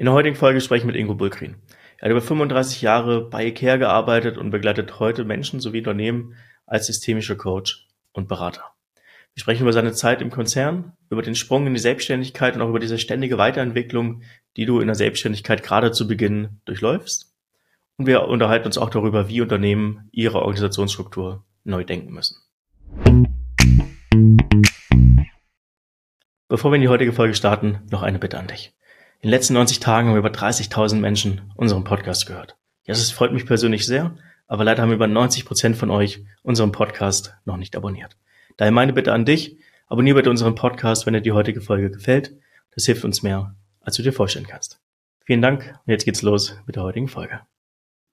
In der heutigen Folge spreche ich mit Ingo Bulkrin. Er hat über 35 Jahre bei IKEA gearbeitet und begleitet heute Menschen sowie Unternehmen als systemischer Coach und Berater. Wir sprechen über seine Zeit im Konzern, über den Sprung in die Selbstständigkeit und auch über diese ständige Weiterentwicklung, die du in der Selbstständigkeit gerade zu Beginn durchläufst. Und wir unterhalten uns auch darüber, wie Unternehmen ihre Organisationsstruktur neu denken müssen. Bevor wir in die heutige Folge starten, noch eine Bitte an dich. In den letzten 90 Tagen haben über 30.000 Menschen unseren Podcast gehört. Ja, das freut mich persönlich sehr, aber leider haben über 90 Prozent von euch unseren Podcast noch nicht abonniert. Daher meine Bitte an dich, abonniere bitte unseren Podcast, wenn dir die heutige Folge gefällt. Das hilft uns mehr, als du dir vorstellen kannst. Vielen Dank und jetzt geht's los mit der heutigen Folge.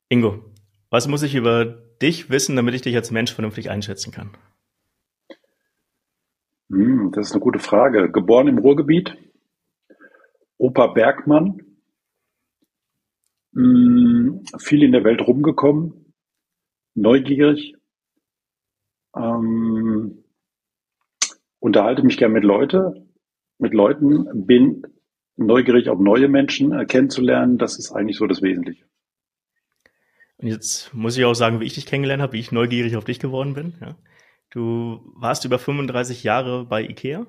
Ingo, was muss ich über dich wissen, damit ich dich als Mensch vernünftig einschätzen kann? Hm, das ist eine gute Frage. Geboren im Ruhrgebiet, Opa Bergmann, mh, viel in der Welt rumgekommen, neugierig, ähm, unterhalte mich gern mit Leute, mit Leuten, bin neugierig auf neue Menschen äh, kennenzulernen. Das ist eigentlich so das Wesentliche. Und jetzt muss ich auch sagen, wie ich dich kennengelernt habe, wie ich neugierig auf dich geworden bin. Ja. Du warst über 35 Jahre bei IKEA.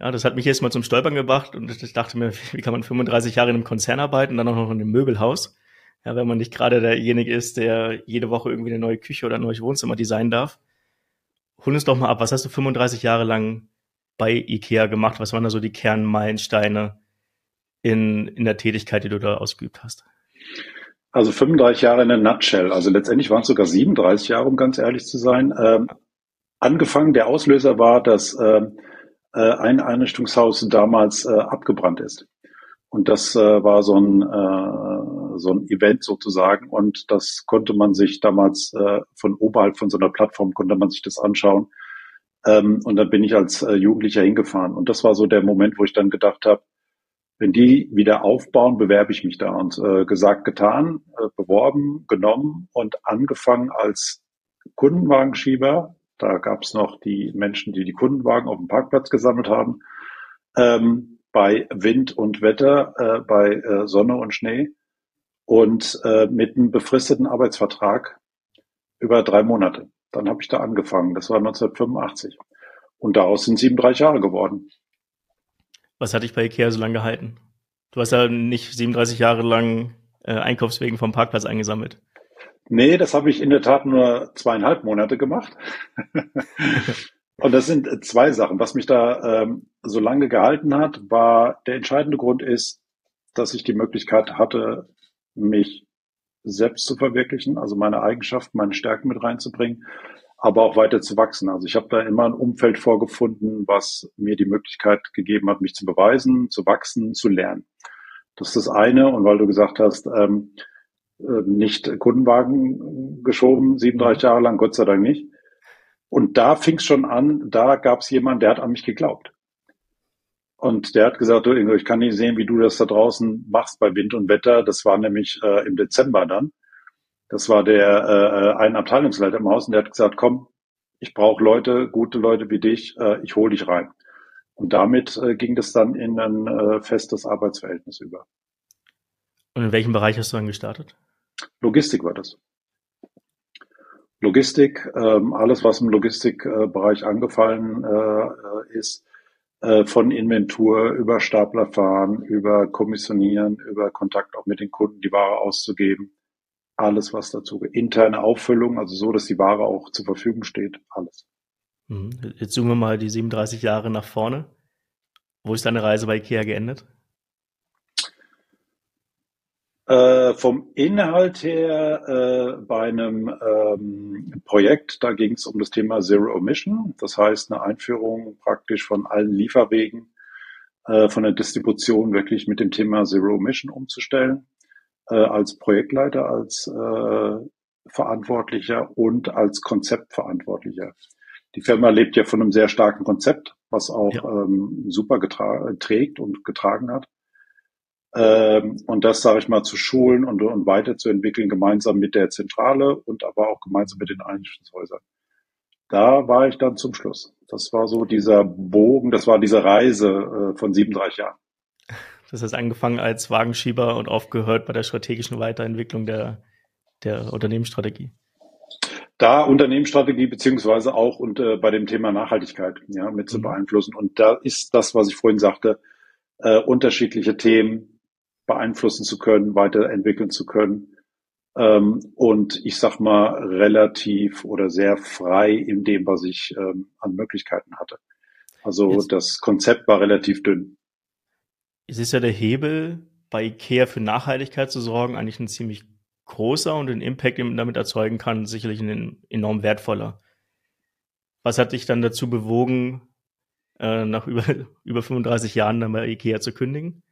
Ja, das hat mich jetzt mal zum Stolpern gebracht und ich dachte mir, wie kann man 35 Jahre in einem Konzern arbeiten, dann auch noch in einem Möbelhaus? Ja, wenn man nicht gerade derjenige ist, der jede Woche irgendwie eine neue Küche oder ein neues Wohnzimmer designen darf. Hol uns doch mal ab, was hast du 35 Jahre lang bei IKEA gemacht? Was waren da so die Kernmeilensteine in, in der Tätigkeit, die du da ausgeübt hast? Also 35 Jahre in der Nutshell. Also letztendlich waren es sogar 37 Jahre, um ganz ehrlich zu sein. Ähm, angefangen, der Auslöser war, dass ähm, äh, ein Einrichtungshaus damals äh, abgebrannt ist. Und das äh, war so ein, äh, so ein Event sozusagen. Und das konnte man sich damals äh, von oberhalb von so einer Plattform konnte man sich das anschauen. Ähm, und dann bin ich als äh, Jugendlicher hingefahren. Und das war so der Moment, wo ich dann gedacht habe, wenn die wieder aufbauen, bewerbe ich mich da. Und äh, gesagt, getan, äh, beworben, genommen und angefangen als Kundenwagenschieber da gab es noch die Menschen, die die Kundenwagen auf dem Parkplatz gesammelt haben. Ähm, bei Wind und Wetter, äh, bei äh, Sonne und Schnee und äh, mit einem befristeten Arbeitsvertrag über drei Monate. Dann habe ich da angefangen. Das war 1985. Und daraus sind 37 Jahre geworden. Was hat dich bei Ikea so lange gehalten? Du hast ja nicht 37 Jahre lang äh, Einkaufswegen vom Parkplatz eingesammelt. Nee, das habe ich in der Tat nur zweieinhalb Monate gemacht. Und das sind zwei Sachen. Was mich da ähm, so lange gehalten hat, war der entscheidende Grund ist, dass ich die Möglichkeit hatte, mich selbst zu verwirklichen, also meine Eigenschaften, meine Stärken mit reinzubringen, aber auch weiter zu wachsen. Also ich habe da immer ein Umfeld vorgefunden, was mir die Möglichkeit gegeben hat, mich zu beweisen, zu wachsen, zu lernen. Das ist das eine. Und weil du gesagt hast, ähm, äh, nicht Kundenwagen geschoben, 37 Jahre lang, Gott sei Dank nicht. Und da fing es schon an, da gab es jemanden, der hat an mich geglaubt. Und der hat gesagt, du Ingo, ich kann nicht sehen, wie du das da draußen machst bei Wind und Wetter. Das war nämlich äh, im Dezember dann. Das war der äh, ein Abteilungsleiter im Haus und der hat gesagt, komm, ich brauche Leute, gute Leute wie dich, äh, ich hole dich rein. Und damit äh, ging das dann in ein äh, festes Arbeitsverhältnis über. Und in welchem Bereich hast du dann gestartet? Logistik war das. Logistik, ähm, alles, was im Logistikbereich angefallen äh, ist, äh, von Inventur über Staplerfahren, über Kommissionieren, über Kontakt auch mit den Kunden, die Ware auszugeben, alles, was dazu, interne Auffüllung, also so, dass die Ware auch zur Verfügung steht, alles. Mhm. Jetzt zoomen wir mal die 37 Jahre nach vorne. Wo ist deine Reise bei IKEA geendet? Äh, vom Inhalt her äh, bei einem ähm, Projekt, da ging es um das Thema Zero Emission, das heißt eine Einführung praktisch von allen Lieferwegen äh, von der Distribution wirklich mit dem Thema Zero Emission umzustellen, äh, als Projektleiter, als äh, Verantwortlicher und als Konzeptverantwortlicher. Die Firma lebt ja von einem sehr starken Konzept, was auch ja. ähm, super trägt und getragen hat. Ähm, und das, sage ich mal, zu schulen und, und weiterzuentwickeln, gemeinsam mit der Zentrale und aber auch gemeinsam mit den Einrichtungshäusern. Da war ich dann zum Schluss. Das war so dieser Bogen, das war diese Reise äh, von 37 Jahren. Das heißt, angefangen als Wagenschieber und aufgehört bei der strategischen Weiterentwicklung der, der Unternehmensstrategie. Da Unternehmensstrategie beziehungsweise auch und äh, bei dem Thema Nachhaltigkeit ja, mit zu mhm. beeinflussen. Und da ist das, was ich vorhin sagte, äh, unterschiedliche Themen beeinflussen zu können, weiterentwickeln zu können. Ähm, und ich sag mal relativ oder sehr frei in dem, was ich ähm, an Möglichkeiten hatte. Also Jetzt, das Konzept war relativ dünn. Es ist ja der Hebel, bei IKEA für Nachhaltigkeit zu sorgen, eigentlich ein ziemlich großer und den Impact, den man damit erzeugen kann, sicherlich ein enorm wertvoller. Was hat dich dann dazu bewogen, äh, nach über, über 35 Jahren dann bei IKEA zu kündigen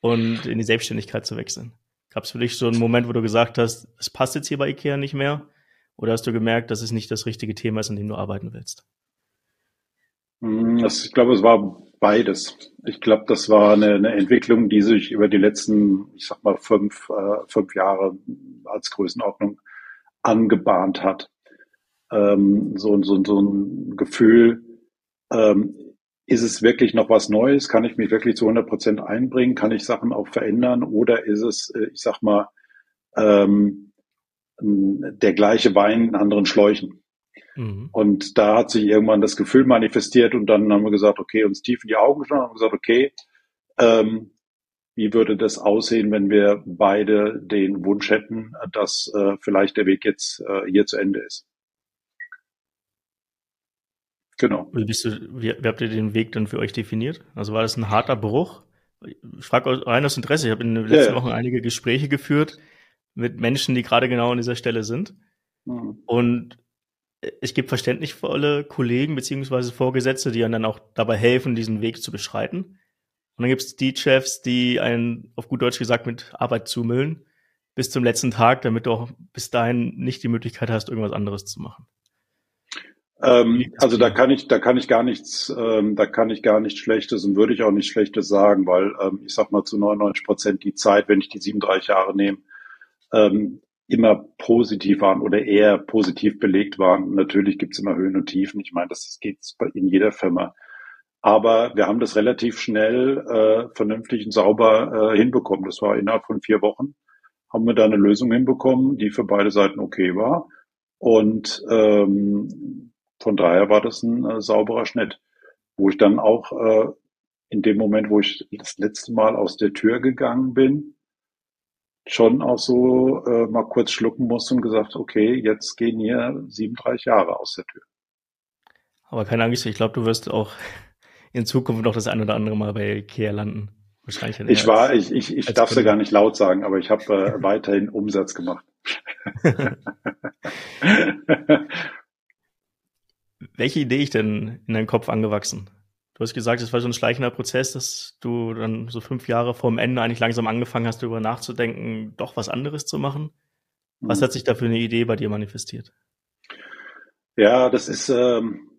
und in die Selbstständigkeit zu wechseln? Gab es für dich so einen Moment, wo du gesagt hast, es passt jetzt hier bei IKEA nicht mehr? Oder hast du gemerkt, dass es nicht das richtige Thema ist, an dem du arbeiten willst? Hm, ich glaube, es war beides. Ich glaube, das war eine, eine, Entwicklung, die sich über die letzten, ich sag mal, fünf, äh, fünf Jahre als Größenordnung angebahnt hat. Ähm, so, so, so ein Gefühl, ähm, ist es wirklich noch was Neues? Kann ich mich wirklich zu 100 Prozent einbringen? Kann ich Sachen auch verändern? Oder ist es, äh, ich sag mal, ähm, der gleiche Wein in anderen Schläuchen? Mhm. Und da hat sich irgendwann das Gefühl manifestiert und dann haben wir gesagt, okay, uns tief in die Augen geschaut und haben gesagt, okay, ähm, wie würde das aussehen, wenn wir beide den Wunsch hätten, dass äh, vielleicht der Weg jetzt äh, hier zu Ende ist? Genau. Wie, bist du, wie, wie habt ihr den Weg dann für euch definiert? Also war das ein harter Bruch? Ich frage rein aus Interesse. Ich habe in den letzten ja, ja. Wochen einige Gespräche geführt mit Menschen, die gerade genau an dieser Stelle sind. Mhm. Und es gibt verständnisvolle Kollegen beziehungsweise Vorgesetzte, die dann auch dabei helfen, diesen Weg zu beschreiten. Und dann gibt es die Chefs, die einen, auf gut Deutsch gesagt, mit Arbeit zumüllen bis zum letzten Tag, damit du auch bis dahin nicht die Möglichkeit hast, irgendwas anderes zu machen. Ähm, also da kann ich, da kann ich gar nichts, ähm, da kann ich gar nichts Schlechtes und würde ich auch nichts Schlechtes sagen, weil ähm, ich sag mal zu 99 Prozent die Zeit, wenn ich die 37 Jahre nehme, ähm, immer positiv waren oder eher positiv belegt waren. Natürlich gibt es immer Höhen und Tiefen. Ich meine, das geht in jeder Firma. Aber wir haben das relativ schnell äh, vernünftig und sauber äh, hinbekommen. Das war innerhalb von vier Wochen. Haben wir da eine Lösung hinbekommen, die für beide Seiten okay war. Und ähm, von daher war das ein äh, sauberer Schnitt, wo ich dann auch äh, in dem Moment, wo ich das letzte Mal aus der Tür gegangen bin, schon auch so äh, mal kurz schlucken musste und gesagt, okay, jetzt gehen hier 37 Jahre aus der Tür. Aber keine Angst, ich glaube, du wirst auch in Zukunft noch das ein oder andere Mal bei Ikea landen. Wahrscheinlich. Ich war, ich, ich, ich darf es ja gar nicht laut sagen, aber ich habe äh, weiterhin Umsatz gemacht. Welche Idee ich denn in deinen Kopf angewachsen? Du hast gesagt, es war so ein schleichender Prozess, dass du dann so fünf Jahre vor dem Ende eigentlich langsam angefangen hast, darüber nachzudenken, doch was anderes zu machen. Was mhm. hat sich da für eine Idee bei dir manifestiert? Ja, das ist, ähm,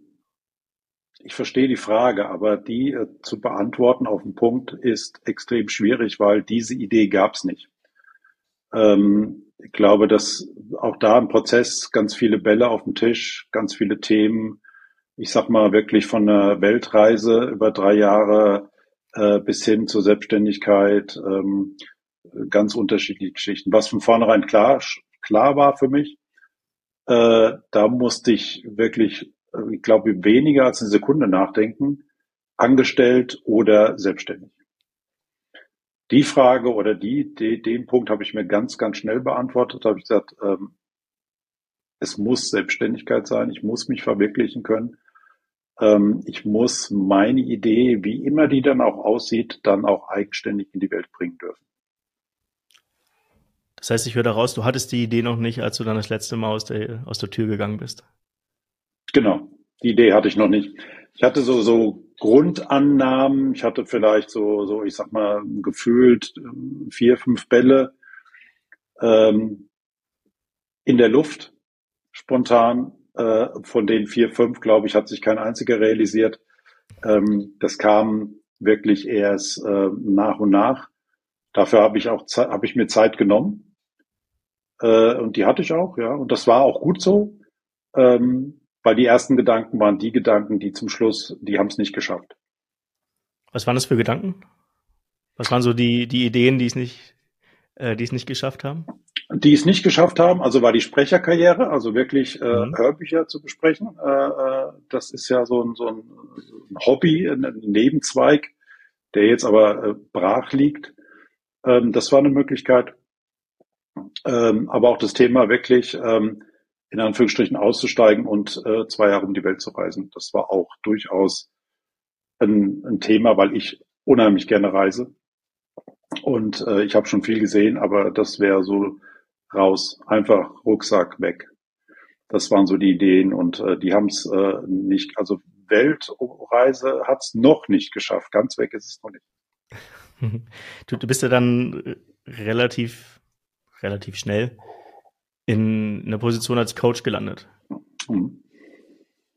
ich verstehe die Frage, aber die äh, zu beantworten auf den Punkt ist extrem schwierig, weil diese Idee gab es nicht. Ähm, ich glaube, dass auch da im Prozess ganz viele Bälle auf dem Tisch, ganz viele Themen, ich sag mal wirklich von einer Weltreise über drei Jahre äh, bis hin zur Selbstständigkeit, ähm, ganz unterschiedliche Geschichten. Was von vornherein klar, klar war für mich, äh, da musste ich wirklich, äh, ich glaube, weniger als eine Sekunde nachdenken, angestellt oder selbstständig. Die Frage oder die, die den Punkt habe ich mir ganz, ganz schnell beantwortet. Habe ich gesagt, ähm, es muss Selbstständigkeit sein, ich muss mich verwirklichen können ich muss meine Idee, wie immer die dann auch aussieht, dann auch eigenständig in die Welt bringen dürfen. Das heißt, ich höre daraus, du hattest die Idee noch nicht, als du dann das letzte Mal aus der, aus der Tür gegangen bist. Genau, die Idee hatte ich noch nicht. Ich hatte so, so Grundannahmen, ich hatte vielleicht so, so, ich sag mal, gefühlt ähm, vier, fünf Bälle ähm, in der Luft, spontan, äh, von den vier, fünf, glaube ich, hat sich kein einziger realisiert. Ähm, das kam wirklich erst äh, nach und nach. Dafür habe ich auch habe ich mir Zeit genommen äh, und die hatte ich auch, ja. Und das war auch gut so, ähm, weil die ersten Gedanken waren die Gedanken, die zum Schluss, die haben es nicht geschafft. Was waren das für Gedanken? Was waren so die, die Ideen, die es nicht, äh, die es nicht geschafft haben? Die es nicht geschafft haben, also war die Sprecherkarriere, also wirklich äh, mhm. Hörbücher zu besprechen. Äh, äh, das ist ja so ein, so ein, Hobby, ein Nebenzweig, der jetzt aber äh, brach liegt. Ähm, das war eine Möglichkeit. Ähm, aber auch das Thema wirklich ähm, in Anführungsstrichen auszusteigen und äh, zwei Jahre um die Welt zu reisen. Das war auch durchaus ein, ein Thema, weil ich unheimlich gerne reise. Und äh, ich habe schon viel gesehen, aber das wäre so raus, einfach Rucksack weg. Das waren so die Ideen und äh, die haben es äh, nicht, also Weltreise hat es noch nicht geschafft. Ganz weg ist es noch nicht. Du, du bist ja dann relativ, relativ schnell in einer Position als Coach gelandet. Mhm.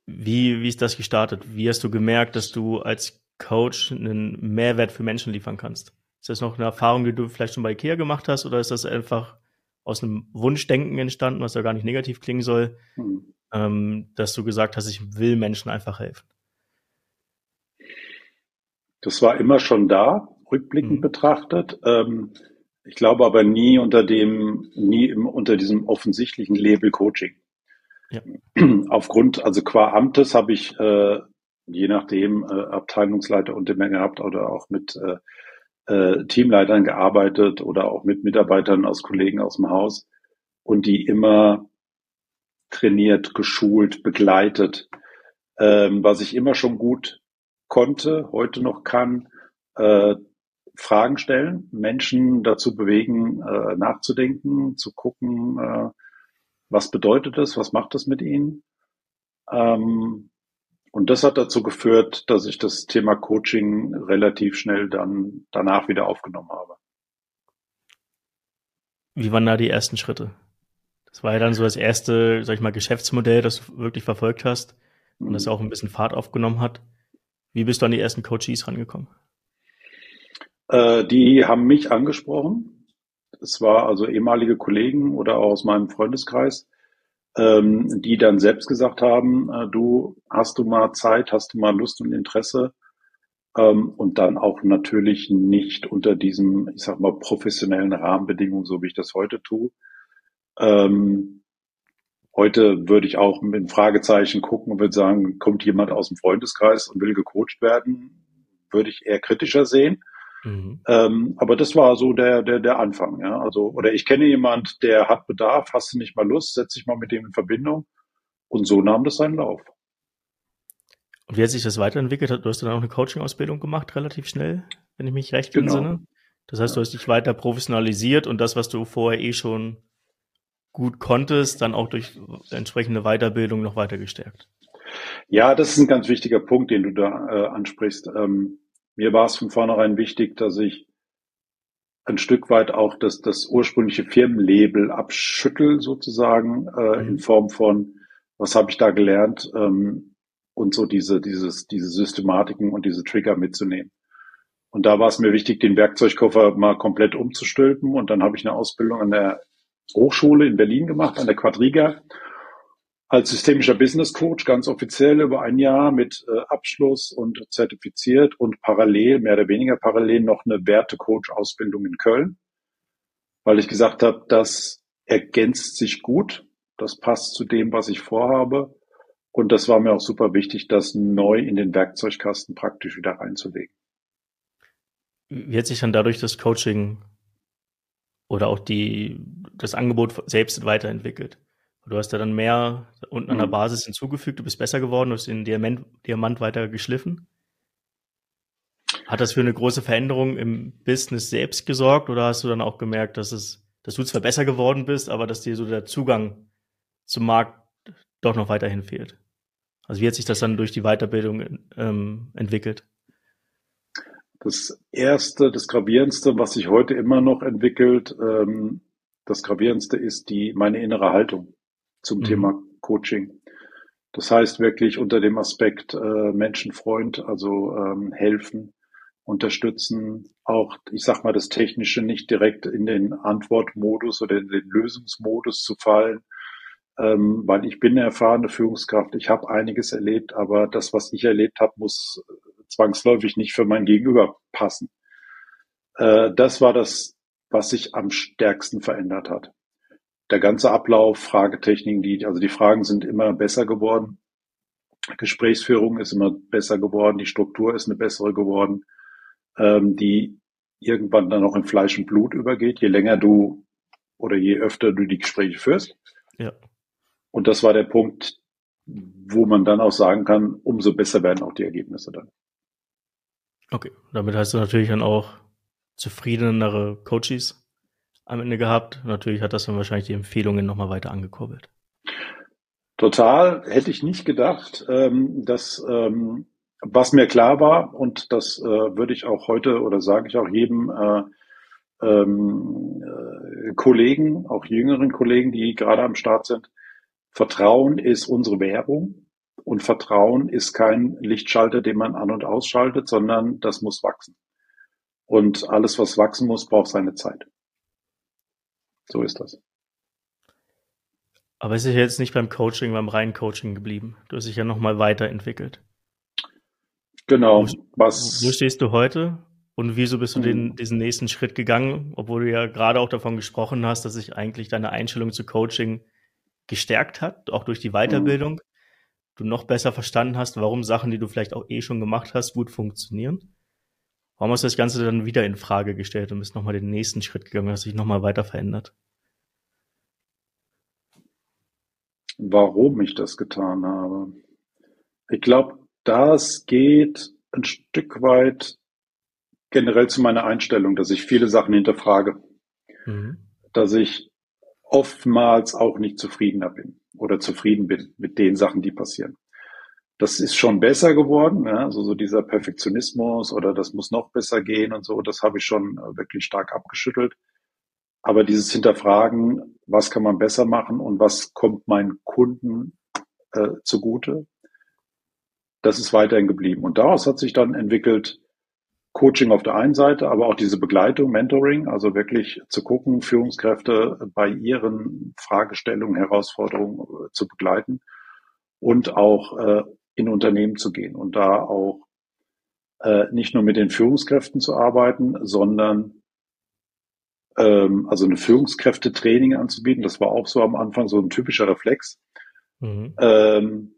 Wie, wie ist das gestartet? Wie hast du gemerkt, dass du als Coach einen Mehrwert für Menschen liefern kannst? Ist das noch eine Erfahrung, die du vielleicht schon bei IKEA gemacht hast, oder ist das einfach aus einem Wunschdenken entstanden, was ja gar nicht negativ klingen soll, mhm. ähm, dass du gesagt hast, ich will Menschen einfach helfen? Das war immer schon da, rückblickend mhm. betrachtet. Ähm, ich glaube aber nie unter dem, nie im, unter diesem offensichtlichen Label Coaching. Ja. Aufgrund, also qua Amtes habe ich äh, je nachdem äh, Abteilungsleiter und mehr gehabt oder auch mit äh, äh, Teamleitern gearbeitet oder auch mit Mitarbeitern aus Kollegen aus dem Haus und die immer trainiert, geschult, begleitet, ähm, was ich immer schon gut konnte, heute noch kann, äh, Fragen stellen, Menschen dazu bewegen, äh, nachzudenken, zu gucken, äh, was bedeutet das, was macht das mit ihnen. Ähm, und das hat dazu geführt, dass ich das Thema Coaching relativ schnell dann danach wieder aufgenommen habe. Wie waren da die ersten Schritte? Das war ja dann so das erste, sag ich mal, Geschäftsmodell, das du wirklich verfolgt hast und das mhm. auch ein bisschen Fahrt aufgenommen hat. Wie bist du an die ersten Coaches rangekommen? Äh, die haben mich angesprochen. Es war also ehemalige Kollegen oder auch aus meinem Freundeskreis, ähm, die dann selbst gesagt haben, äh, du hast du mal Zeit, hast du mal Lust und Interesse ähm, und dann auch natürlich nicht unter diesem, ich sag mal, professionellen Rahmenbedingungen, so wie ich das heute tue. Ähm, heute würde ich auch mit einem Fragezeichen gucken und würde sagen, kommt jemand aus dem Freundeskreis und will gecoacht werden, würde ich eher kritischer sehen. Mhm. Ähm, aber das war so der, der, der Anfang, ja. Also, oder ich kenne jemand, der hat Bedarf, hast du nicht mal Lust, setz dich mal mit dem in Verbindung. Und so nahm das seinen Lauf. Und wie hat sich das weiterentwickelt? Du hast dann auch eine Coaching-Ausbildung gemacht, relativ schnell, wenn ich mich recht genau. entsinne. Das heißt, du hast dich weiter professionalisiert und das, was du vorher eh schon gut konntest, dann auch durch entsprechende Weiterbildung noch weiter gestärkt. Ja, das ist ein ganz wichtiger Punkt, den du da äh, ansprichst. Ähm, mir war es von vornherein wichtig, dass ich ein Stück weit auch das, das ursprüngliche Firmenlabel abschüttel sozusagen äh, mhm. in Form von, was habe ich da gelernt ähm, und so diese, dieses, diese Systematiken und diese Trigger mitzunehmen. Und da war es mir wichtig, den Werkzeugkoffer mal komplett umzustülpen. Und dann habe ich eine Ausbildung an der Hochschule in Berlin gemacht, an der Quadriga als systemischer Business Coach ganz offiziell über ein Jahr mit äh, Abschluss und zertifiziert und parallel, mehr oder weniger parallel, noch eine Werte-Coach-Ausbildung in Köln, weil ich gesagt habe, das ergänzt sich gut, das passt zu dem, was ich vorhabe und das war mir auch super wichtig, das neu in den Werkzeugkasten praktisch wieder reinzulegen. Wie hat sich dann dadurch das Coaching oder auch die, das Angebot selbst weiterentwickelt? Du hast ja dann mehr unten an der mhm. Basis hinzugefügt, du bist besser geworden, du hast den Diamant, Diamant weiter geschliffen. Hat das für eine große Veränderung im Business selbst gesorgt oder hast du dann auch gemerkt, dass es, dass du zwar besser geworden bist, aber dass dir so der Zugang zum Markt doch noch weiterhin fehlt? Also wie hat sich das dann durch die Weiterbildung ähm, entwickelt? Das erste, das gravierendste, was sich heute immer noch entwickelt, ähm, das gravierendste ist die meine innere Haltung zum mhm. Thema Coaching. Das heißt wirklich unter dem Aspekt äh, Menschenfreund, also ähm, helfen, unterstützen, auch, ich sag mal, das Technische nicht direkt in den Antwortmodus oder in den Lösungsmodus zu fallen, ähm, weil ich bin eine erfahrene Führungskraft, ich habe einiges erlebt, aber das, was ich erlebt habe, muss zwangsläufig nicht für mein Gegenüber passen. Äh, das war das, was sich am stärksten verändert hat. Der ganze Ablauf, Fragetechniken, die, also die Fragen sind immer besser geworden. Gesprächsführung ist immer besser geworden, die Struktur ist eine bessere geworden, ähm, die irgendwann dann auch in Fleisch und Blut übergeht, je länger du oder je öfter du die Gespräche führst. Ja. Und das war der Punkt, wo man dann auch sagen kann, umso besser werden auch die Ergebnisse dann. Okay, damit hast du natürlich dann auch zufriedenere Coaches am Ende gehabt. Natürlich hat das dann wahrscheinlich die Empfehlungen nochmal weiter angekurbelt. Total, hätte ich nicht gedacht, ähm, dass ähm, was mir klar war, und das äh, würde ich auch heute oder sage ich auch jedem äh, ähm, äh, Kollegen, auch jüngeren Kollegen, die gerade am Start sind, Vertrauen ist unsere Währung und Vertrauen ist kein Lichtschalter, den man an und ausschaltet, sondern das muss wachsen. Und alles, was wachsen muss, braucht seine Zeit. So ist das. Aber es ist jetzt nicht beim Coaching, beim reinen Coaching geblieben. Du hast dich ja nochmal weiterentwickelt. Genau. Wo, was, wo stehst du heute? Und wieso bist du den, hm. diesen nächsten Schritt gegangen, obwohl du ja gerade auch davon gesprochen hast, dass sich eigentlich deine Einstellung zu Coaching gestärkt hat, auch durch die Weiterbildung, mhm. du noch besser verstanden hast, warum Sachen, die du vielleicht auch eh schon gemacht hast, gut funktionieren? Warum hast du das Ganze dann wieder in Frage gestellt und bist nochmal den nächsten Schritt gegangen, hast dich nochmal weiter verändert? Warum ich das getan habe? Ich glaube, das geht ein Stück weit generell zu meiner Einstellung, dass ich viele Sachen hinterfrage. Mhm. Dass ich oftmals auch nicht zufriedener bin oder zufrieden bin mit den Sachen, die passieren. Das ist schon besser geworden, ja, also so dieser Perfektionismus oder das muss noch besser gehen und so, das habe ich schon äh, wirklich stark abgeschüttelt. Aber dieses Hinterfragen, was kann man besser machen und was kommt meinen Kunden äh, zugute, das ist weiterhin geblieben. Und daraus hat sich dann entwickelt, Coaching auf der einen Seite, aber auch diese Begleitung, Mentoring, also wirklich zu gucken, Führungskräfte bei ihren Fragestellungen, Herausforderungen äh, zu begleiten und auch äh, in Unternehmen zu gehen und da auch äh, nicht nur mit den Führungskräften zu arbeiten, sondern ähm, also eine Führungskräftetraining anzubieten. Das war auch so am Anfang so ein typischer Reflex. Mhm. Ähm,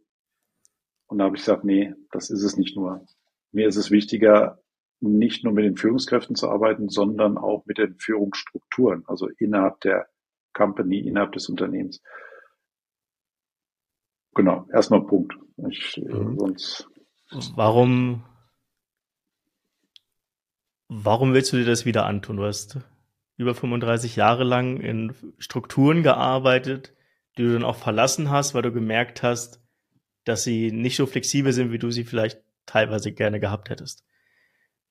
und da habe ich gesagt, nee, das ist es nicht nur. Mir ist es wichtiger, nicht nur mit den Führungskräften zu arbeiten, sondern auch mit den Führungsstrukturen, also innerhalb der Company, innerhalb des Unternehmens. Genau, erstmal Punkt. Ich, äh, mhm. sonst warum, warum willst du dir das wieder antun? Du hast über 35 Jahre lang in Strukturen gearbeitet, die du dann auch verlassen hast, weil du gemerkt hast, dass sie nicht so flexibel sind, wie du sie vielleicht teilweise gerne gehabt hättest.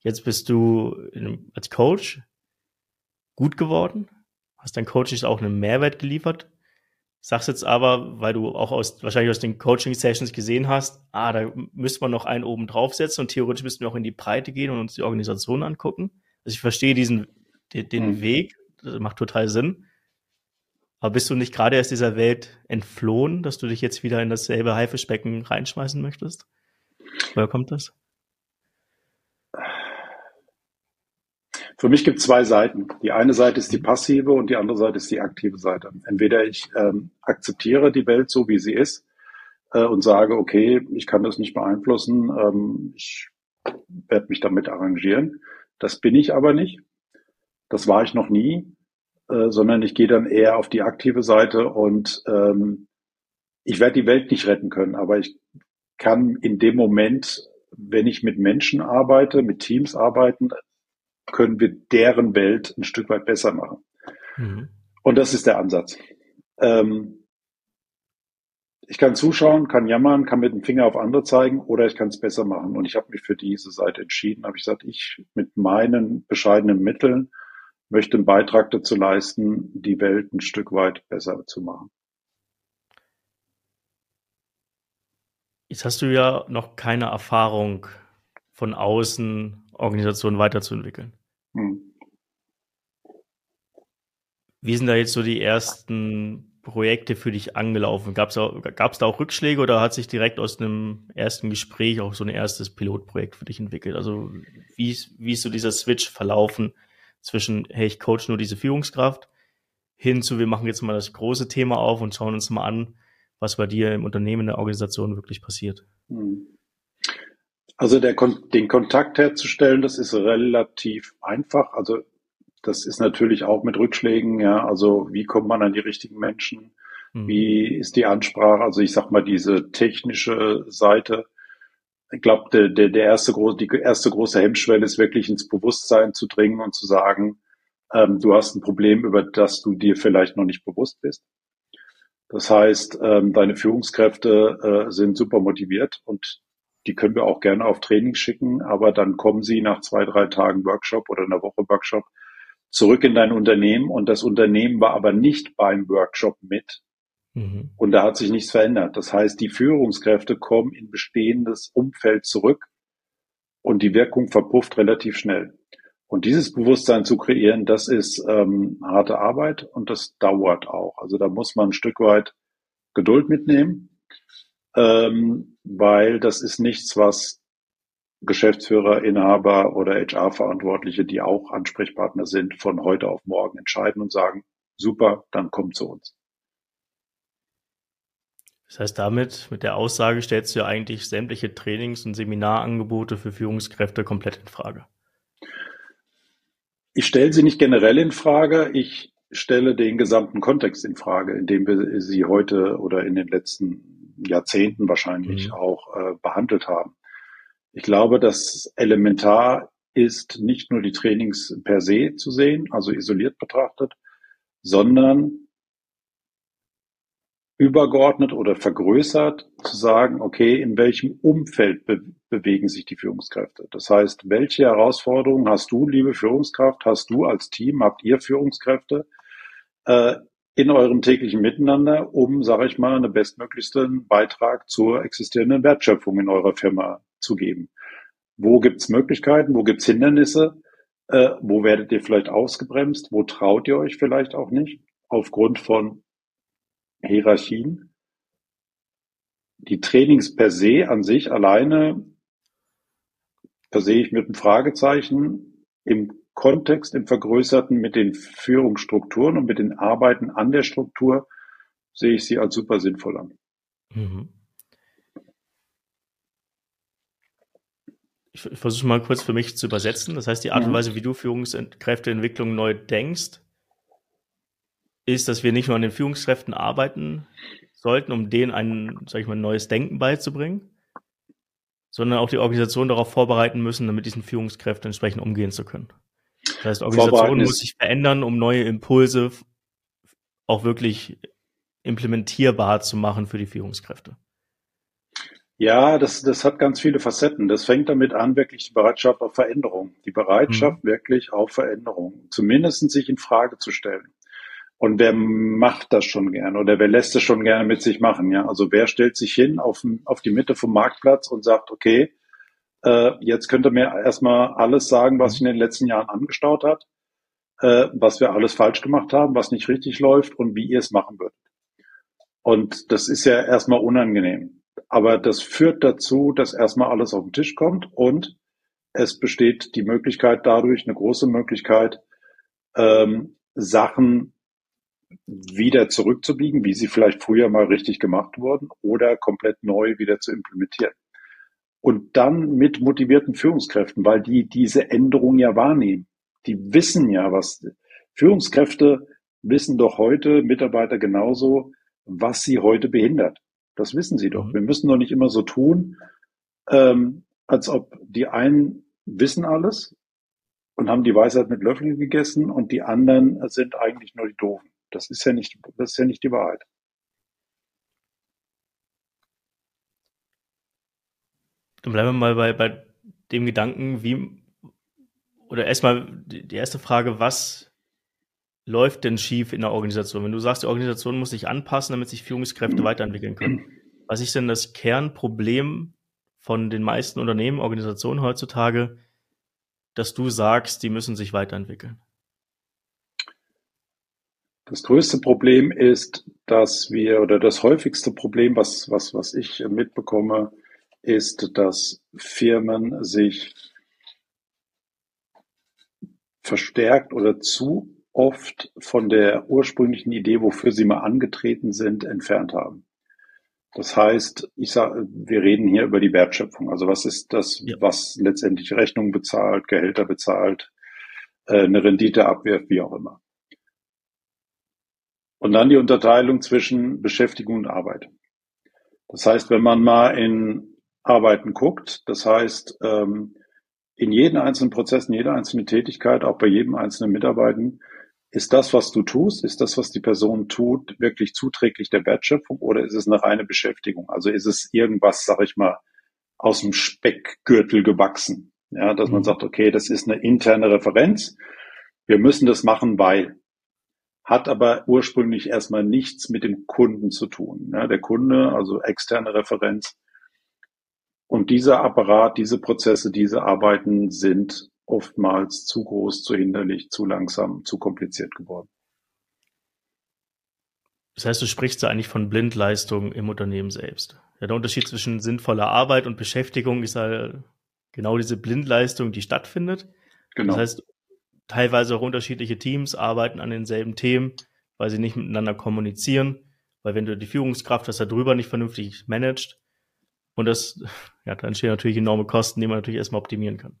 Jetzt bist du als Coach gut geworden, hast dein Coaching auch einen Mehrwert geliefert. Sagst jetzt aber, weil du auch aus, wahrscheinlich aus den Coaching-Sessions gesehen hast, ah, da müsste man noch einen oben draufsetzen und theoretisch müssten wir auch in die Breite gehen und uns die Organisation angucken. Also ich verstehe diesen, den, den mhm. Weg, das macht total Sinn. Aber bist du nicht gerade erst dieser Welt entflohen, dass du dich jetzt wieder in dasselbe Haifischbecken reinschmeißen möchtest? Woher kommt das? Für mich gibt es zwei Seiten. Die eine Seite ist die passive und die andere Seite ist die aktive Seite. Entweder ich ähm, akzeptiere die Welt so, wie sie ist äh, und sage, okay, ich kann das nicht beeinflussen, ähm, ich werde mich damit arrangieren. Das bin ich aber nicht. Das war ich noch nie, äh, sondern ich gehe dann eher auf die aktive Seite und ähm, ich werde die Welt nicht retten können, aber ich kann in dem Moment, wenn ich mit Menschen arbeite, mit Teams arbeiten, können wir deren Welt ein Stück weit besser machen. Mhm. Und das ist der Ansatz. Ähm, ich kann zuschauen, kann jammern, kann mit dem Finger auf andere zeigen oder ich kann es besser machen. Und ich habe mich für diese Seite entschieden. Habe ich gesagt, ich mit meinen bescheidenen Mitteln möchte einen Beitrag dazu leisten, die Welt ein Stück weit besser zu machen. Jetzt hast du ja noch keine Erfahrung von außen, Organisationen weiterzuentwickeln. Hm. Wie sind da jetzt so die ersten Projekte für dich angelaufen? Gab es da auch Rückschläge oder hat sich direkt aus einem ersten Gespräch auch so ein erstes Pilotprojekt für dich entwickelt? Also wie ist, wie ist so dieser Switch verlaufen zwischen, hey, ich coach nur diese Führungskraft, hin zu, wir machen jetzt mal das große Thema auf und schauen uns mal an, was bei dir im Unternehmen, in der Organisation wirklich passiert. Hm. Also der, den Kontakt herzustellen, das ist relativ einfach. Also das ist natürlich auch mit Rückschlägen, ja. Also wie kommt man an die richtigen Menschen? Mhm. Wie ist die Ansprache? Also ich sag mal, diese technische Seite. Ich glaube, der, der, der erste große, die erste große Hemmschwelle ist wirklich ins Bewusstsein zu dringen und zu sagen, ähm, du hast ein Problem, über das du dir vielleicht noch nicht bewusst bist. Das heißt, ähm, deine Führungskräfte äh, sind super motiviert und die können wir auch gerne auf Training schicken, aber dann kommen sie nach zwei, drei Tagen Workshop oder einer Woche Workshop zurück in dein Unternehmen und das Unternehmen war aber nicht beim Workshop mit. Mhm. Und da hat sich nichts verändert. Das heißt, die Führungskräfte kommen in bestehendes Umfeld zurück und die Wirkung verpufft relativ schnell. Und dieses Bewusstsein zu kreieren, das ist ähm, harte Arbeit und das dauert auch. Also da muss man ein Stück weit Geduld mitnehmen, ähm, weil das ist nichts, was Geschäftsführer, Inhaber oder HR-Verantwortliche, die auch Ansprechpartner sind, von heute auf morgen entscheiden und sagen, super, dann kommt zu uns. Das heißt, damit, mit der Aussage stellst du ja eigentlich sämtliche Trainings- und Seminarangebote für Führungskräfte komplett in Frage. Ich stelle sie nicht generell in Frage. Ich stelle den gesamten Kontext in Frage, in dem wir sie heute oder in den letzten Jahrzehnten wahrscheinlich mhm. auch äh, behandelt haben. Ich glaube, dass elementar ist, nicht nur die Trainings per se zu sehen, also isoliert betrachtet, sondern übergeordnet oder vergrößert zu sagen, okay, in welchem Umfeld be bewegen sich die Führungskräfte? Das heißt, welche Herausforderungen hast du, liebe Führungskraft, hast du als Team, habt ihr Führungskräfte äh, in eurem täglichen Miteinander, um, sage ich mal, einen bestmöglichsten Beitrag zur existierenden Wertschöpfung in eurer Firma zu geben. Wo gibt's Möglichkeiten, wo gibt's Hindernisse, äh, wo werdet ihr vielleicht ausgebremst, wo traut ihr euch vielleicht auch nicht, aufgrund von Hierarchien. Die Trainings per se an sich alleine versehe ich mit einem Fragezeichen im Kontext, im Vergrößerten mit den Führungsstrukturen und mit den Arbeiten an der Struktur sehe ich sie als super sinnvoll an. Mhm. ich, ich versuche mal kurz für mich zu übersetzen. Das heißt, die Art und Weise, wie du Führungskräfteentwicklung neu denkst, ist, dass wir nicht nur an den Führungskräften arbeiten sollten, um denen ein, sag ich mal, neues Denken beizubringen, sondern auch die Organisation darauf vorbereiten müssen, damit diesen Führungskräften entsprechend umgehen zu können. Das heißt, Organisation muss sich verändern, um neue Impulse auch wirklich implementierbar zu machen für die Führungskräfte. Ja, das, das hat ganz viele Facetten. Das fängt damit an, wirklich die Bereitschaft auf Veränderung. Die Bereitschaft mhm. wirklich auf Veränderung. Zumindest sich in Frage zu stellen. Und wer macht das schon gerne oder wer lässt es schon gerne mit sich machen? Ja, also wer stellt sich hin auf, auf die Mitte vom Marktplatz und sagt, okay, äh, jetzt könnt ihr mir erstmal alles sagen, was sich in den letzten Jahren angestaut hat, äh, was wir alles falsch gemacht haben, was nicht richtig läuft und wie ihr es machen würdet. Und das ist ja erstmal unangenehm. Aber das führt dazu, dass erstmal alles auf den Tisch kommt und es besteht die Möglichkeit dadurch, eine große Möglichkeit, ähm, Sachen wieder zurückzubiegen, wie sie vielleicht früher mal richtig gemacht wurden oder komplett neu wieder zu implementieren. Und dann mit motivierten Führungskräften, weil die diese Änderung ja wahrnehmen. Die wissen ja, was Führungskräfte wissen doch heute, Mitarbeiter genauso, was sie heute behindert. Das wissen sie doch. Mhm. Wir müssen doch nicht immer so tun, ähm, als ob die einen wissen alles und haben die Weisheit mit Löffeln gegessen und die anderen sind eigentlich nur die Doofen. Das ist ja nicht, das ist ja nicht die Wahrheit. Dann bleiben wir mal bei, bei dem Gedanken, wie, oder erstmal die erste Frage, was läuft denn schief in der Organisation? Wenn du sagst, die Organisation muss sich anpassen, damit sich Führungskräfte weiterentwickeln können. Was ist denn das Kernproblem von den meisten Unternehmen, Organisationen heutzutage, dass du sagst, die müssen sich weiterentwickeln? Das größte Problem ist, dass wir, oder das häufigste Problem, was, was, was ich mitbekomme, ist, dass Firmen sich verstärkt oder zu oft von der ursprünglichen Idee, wofür sie mal angetreten sind, entfernt haben. Das heißt, ich sage, wir reden hier über die Wertschöpfung. Also was ist das, ja. was letztendlich Rechnungen bezahlt, Gehälter bezahlt, äh, eine Rendite abwirft, wie auch immer. Und dann die Unterteilung zwischen Beschäftigung und Arbeit. Das heißt, wenn man mal in Arbeiten guckt, das heißt, ähm, in jedem einzelnen Prozess, in jeder einzelnen Tätigkeit, auch bei jedem einzelnen Mitarbeitenden, ist das, was du tust, ist das, was die Person tut, wirklich zuträglich der Wertschöpfung oder ist es eine reine Beschäftigung? Also ist es irgendwas, sag ich mal, aus dem Speckgürtel gewachsen? Ja, dass man mhm. sagt, okay, das ist eine interne Referenz. Wir müssen das machen, weil hat aber ursprünglich erstmal nichts mit dem Kunden zu tun. Ja, der Kunde, also externe Referenz. Und dieser Apparat, diese Prozesse, diese Arbeiten sind oftmals zu groß, zu hinderlich, zu langsam, zu kompliziert geworden. Das heißt, du sprichst da eigentlich von Blindleistung im Unternehmen selbst. Ja, der Unterschied zwischen sinnvoller Arbeit und Beschäftigung ist halt genau diese Blindleistung, die stattfindet. Genau. Das heißt, teilweise auch unterschiedliche Teams arbeiten an denselben Themen, weil sie nicht miteinander kommunizieren. Weil wenn du die Führungskraft das da drüber nicht vernünftig managt, und das, ja, dann entstehen natürlich enorme Kosten, die man natürlich erstmal optimieren kann.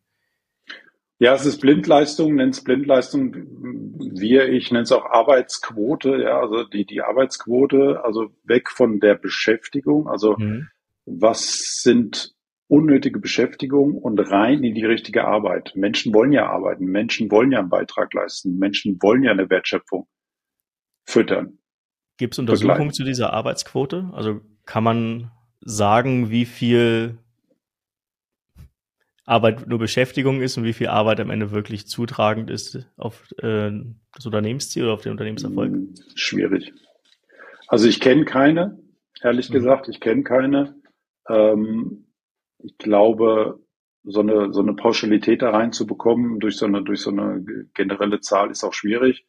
Ja, es ist Blindleistung, nennt es Blindleistung. Wir, ich nenne es auch Arbeitsquote, ja, also die, die Arbeitsquote, also weg von der Beschäftigung. Also mhm. was sind unnötige Beschäftigung und rein in die richtige Arbeit. Menschen wollen ja arbeiten, Menschen wollen ja einen Beitrag leisten, Menschen wollen ja eine Wertschöpfung füttern. Gibt es Untersuchungen zu dieser Arbeitsquote? Also kann man sagen, wie viel Arbeit nur Beschäftigung ist und wie viel Arbeit am Ende wirklich zutragend ist auf äh, das Unternehmensziel oder auf den Unternehmenserfolg? Hm, schwierig. Also ich kenne keine, ehrlich mhm. gesagt, ich kenne keine. Ähm, ich glaube, so eine, so eine Pauschalität da reinzubekommen durch so eine, durch so eine generelle Zahl ist auch schwierig,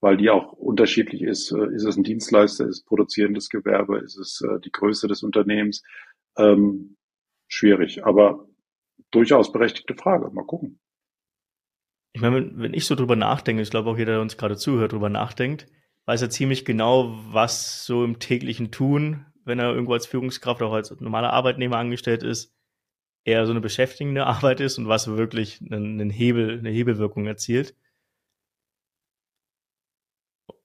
weil die auch unterschiedlich ist. Äh, ist es ein Dienstleister, ist es produzierendes Gewerbe, ist es äh, die Größe des Unternehmens? Ähm, schwierig. Aber durchaus berechtigte Frage. Mal gucken. Ich meine, wenn ich so drüber nachdenke, ich glaube auch jeder, der uns gerade zuhört, drüber nachdenkt, weiß er ziemlich genau, was so im täglichen Tun, wenn er irgendwo als Führungskraft auch als normaler Arbeitnehmer angestellt ist, eher so eine beschäftigende Arbeit ist und was wirklich einen, Hebel, eine Hebelwirkung erzielt.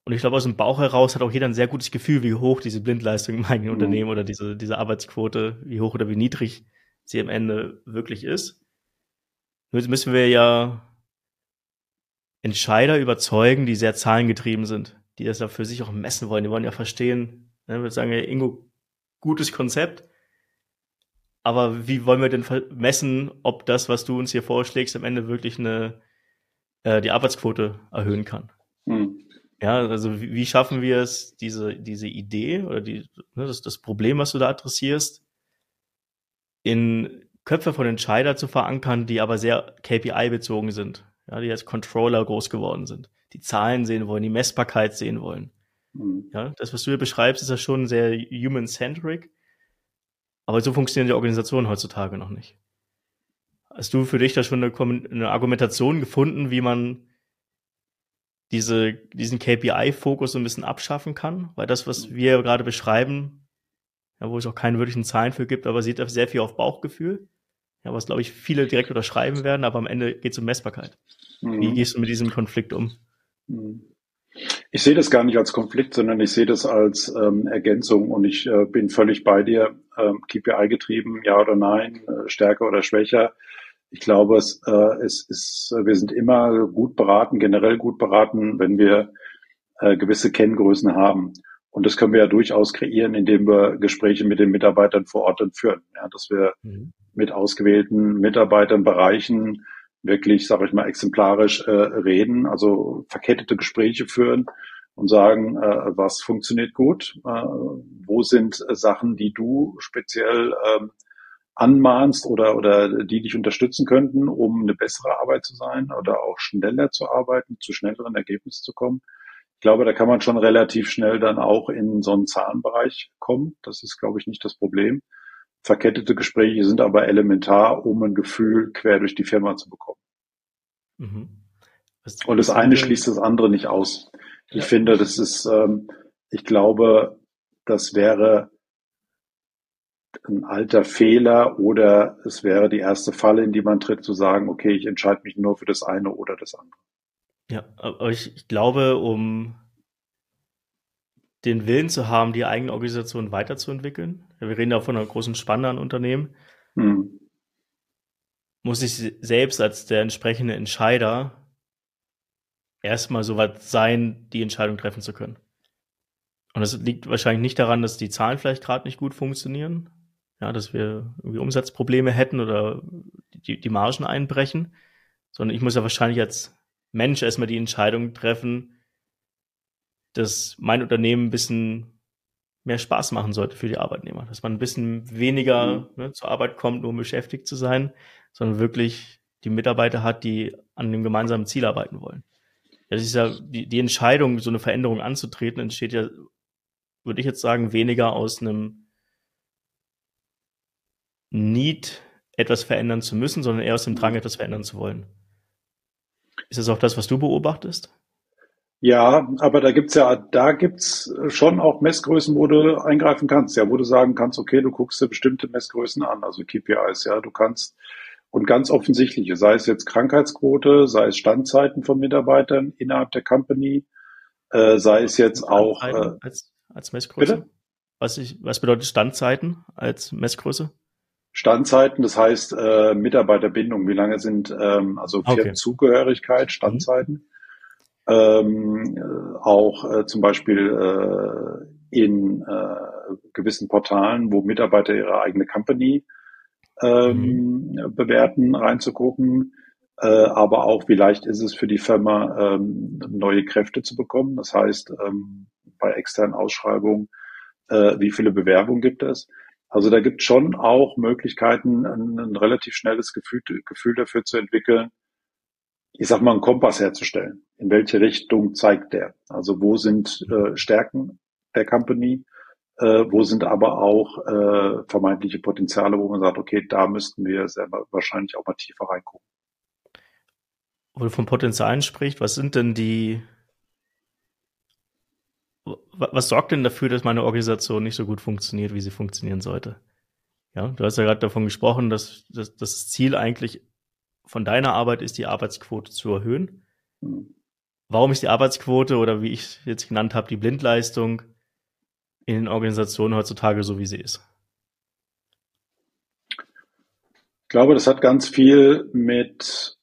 Und ich glaube, aus dem Bauch heraus hat auch jeder ein sehr gutes Gefühl, wie hoch diese Blindleistung im eigenen mhm. Unternehmen oder diese, diese Arbeitsquote, wie hoch oder wie niedrig sie am Ende wirklich ist. Nur müssen wir ja Entscheider überzeugen, die sehr zahlengetrieben sind, die das ja für sich auch messen wollen. Die wollen ja verstehen, ne, wir sagen ja, Ingo, gutes Konzept, aber wie wollen wir denn messen, ob das, was du uns hier vorschlägst, am Ende wirklich eine, äh, die Arbeitsquote erhöhen kann? Hm. Ja, also wie, wie, schaffen wir es, diese, diese Idee oder die, ne, das, das Problem, was du da adressierst, in Köpfe von Entscheider zu verankern, die aber sehr KPI-bezogen sind, ja, die als Controller groß geworden sind, die Zahlen sehen wollen, die Messbarkeit sehen wollen. Mhm. Ja, das, was du hier beschreibst, ist ja schon sehr human-centric, aber so funktionieren die Organisationen heutzutage noch nicht. Hast du für dich da schon eine, eine Argumentation gefunden, wie man diese, diesen KPI-Fokus so ein bisschen abschaffen kann? Weil das, was wir gerade beschreiben, ja, wo es auch keine wirklichen Zahlen für gibt, aber sieht sehr viel auf Bauchgefühl. Ja, was, glaube ich, viele direkt unterschreiben werden, aber am Ende geht es um Messbarkeit. Mhm. Wie gehst du mit diesem Konflikt um? Mhm. Ich sehe das gar nicht als Konflikt, sondern ich sehe das als ähm, Ergänzung und ich äh, bin völlig bei dir. Ähm, KPI getrieben, ja oder nein, äh, stärker oder schwächer. Ich glaube, es, äh, es ist, wir sind immer gut beraten, generell gut beraten, wenn wir äh, gewisse Kenngrößen haben. Und das können wir ja durchaus kreieren, indem wir Gespräche mit den Mitarbeitern vor Ort dann führen. Ja, dass wir mhm. mit ausgewählten Mitarbeitern, Bereichen wirklich, sage ich mal, exemplarisch äh, reden, also verkettete Gespräche führen und sagen, äh, was funktioniert gut, äh, wo sind äh, Sachen, die du speziell ähm, anmahnst oder, oder die dich unterstützen könnten, um eine bessere Arbeit zu sein oder auch schneller zu arbeiten, zu schnelleren Ergebnissen zu kommen. Ich glaube, da kann man schon relativ schnell dann auch in so einen Zahlenbereich kommen. Das ist, glaube ich, nicht das Problem. Verkettete Gespräche sind aber elementar, um ein Gefühl quer durch die Firma zu bekommen. Mhm. Und das eine schließt das andere nicht aus. Ich ja. finde, das ist, ähm, ich glaube, das wäre ein alter Fehler oder es wäre die erste Falle, in die man tritt, zu sagen, okay, ich entscheide mich nur für das eine oder das andere. Ja, aber ich, ich glaube, um den Willen zu haben, die eigene Organisation weiterzuentwickeln, wir reden da von einer großen Spanne an Unternehmen, hm. muss ich selbst als der entsprechende Entscheider erstmal so weit sein, die Entscheidung treffen zu können. Und das liegt wahrscheinlich nicht daran, dass die Zahlen vielleicht gerade nicht gut funktionieren, ja, dass wir irgendwie Umsatzprobleme hätten oder die, die Margen einbrechen, sondern ich muss ja wahrscheinlich als Mensch erstmal die Entscheidung treffen, dass mein Unternehmen ein bisschen mehr Spaß machen sollte für die Arbeitnehmer, dass man ein bisschen weniger mhm. ne, zur Arbeit kommt, nur um beschäftigt zu sein, sondern wirklich die Mitarbeiter hat, die an dem gemeinsamen Ziel arbeiten wollen. Das ist ja die, die Entscheidung, so eine Veränderung anzutreten, entsteht ja, würde ich jetzt sagen, weniger aus einem Need, etwas verändern zu müssen, sondern eher aus dem Drang, etwas verändern zu wollen. Ist das auch das, was du beobachtest? Ja, aber da gibt's ja, da gibt's schon auch Messgrößen, wo du eingreifen kannst, ja, wo du sagen kannst, okay, du guckst dir bestimmte Messgrößen an, also KPIs, ja, du kannst und ganz offensichtliche, sei es jetzt Krankheitsquote, sei es Standzeiten von Mitarbeitern innerhalb der Company, äh, sei es jetzt auch äh, als, als Messgröße. Bitte? Was, ich, was bedeutet Standzeiten als Messgröße? Standzeiten, das heißt äh, Mitarbeiterbindung, wie lange sind ähm, also okay. Firmenzugehörigkeit, Standzeiten. Mhm. Ähm, äh, auch äh, zum Beispiel äh, in äh, gewissen Portalen, wo Mitarbeiter ihre eigene Company ähm, mhm. bewerten, reinzugucken. Äh, aber auch, wie leicht ist es für die Firma, ähm, neue Kräfte zu bekommen. Das heißt, ähm, bei externen Ausschreibungen, äh, wie viele Bewerbungen gibt es? Also da gibt es schon auch Möglichkeiten, ein, ein relativ schnelles Gefühl, Gefühl dafür zu entwickeln, ich sag mal, einen Kompass herzustellen. In welche Richtung zeigt der? Also wo sind äh, Stärken der Company? Äh, wo sind aber auch äh, vermeintliche Potenziale, wo man sagt, okay, da müssten wir selber wahrscheinlich auch mal tiefer reingucken. Wo du von Potenzialen sprichst, was sind denn die, was sorgt denn dafür, dass meine Organisation nicht so gut funktioniert, wie sie funktionieren sollte? Ja, du hast ja gerade davon gesprochen, dass, dass, das Ziel eigentlich von deiner Arbeit ist, die Arbeitsquote zu erhöhen. Warum ist die Arbeitsquote oder wie ich jetzt genannt habe, die Blindleistung in den Organisationen heutzutage so, wie sie ist? Ich glaube, das hat ganz viel mit,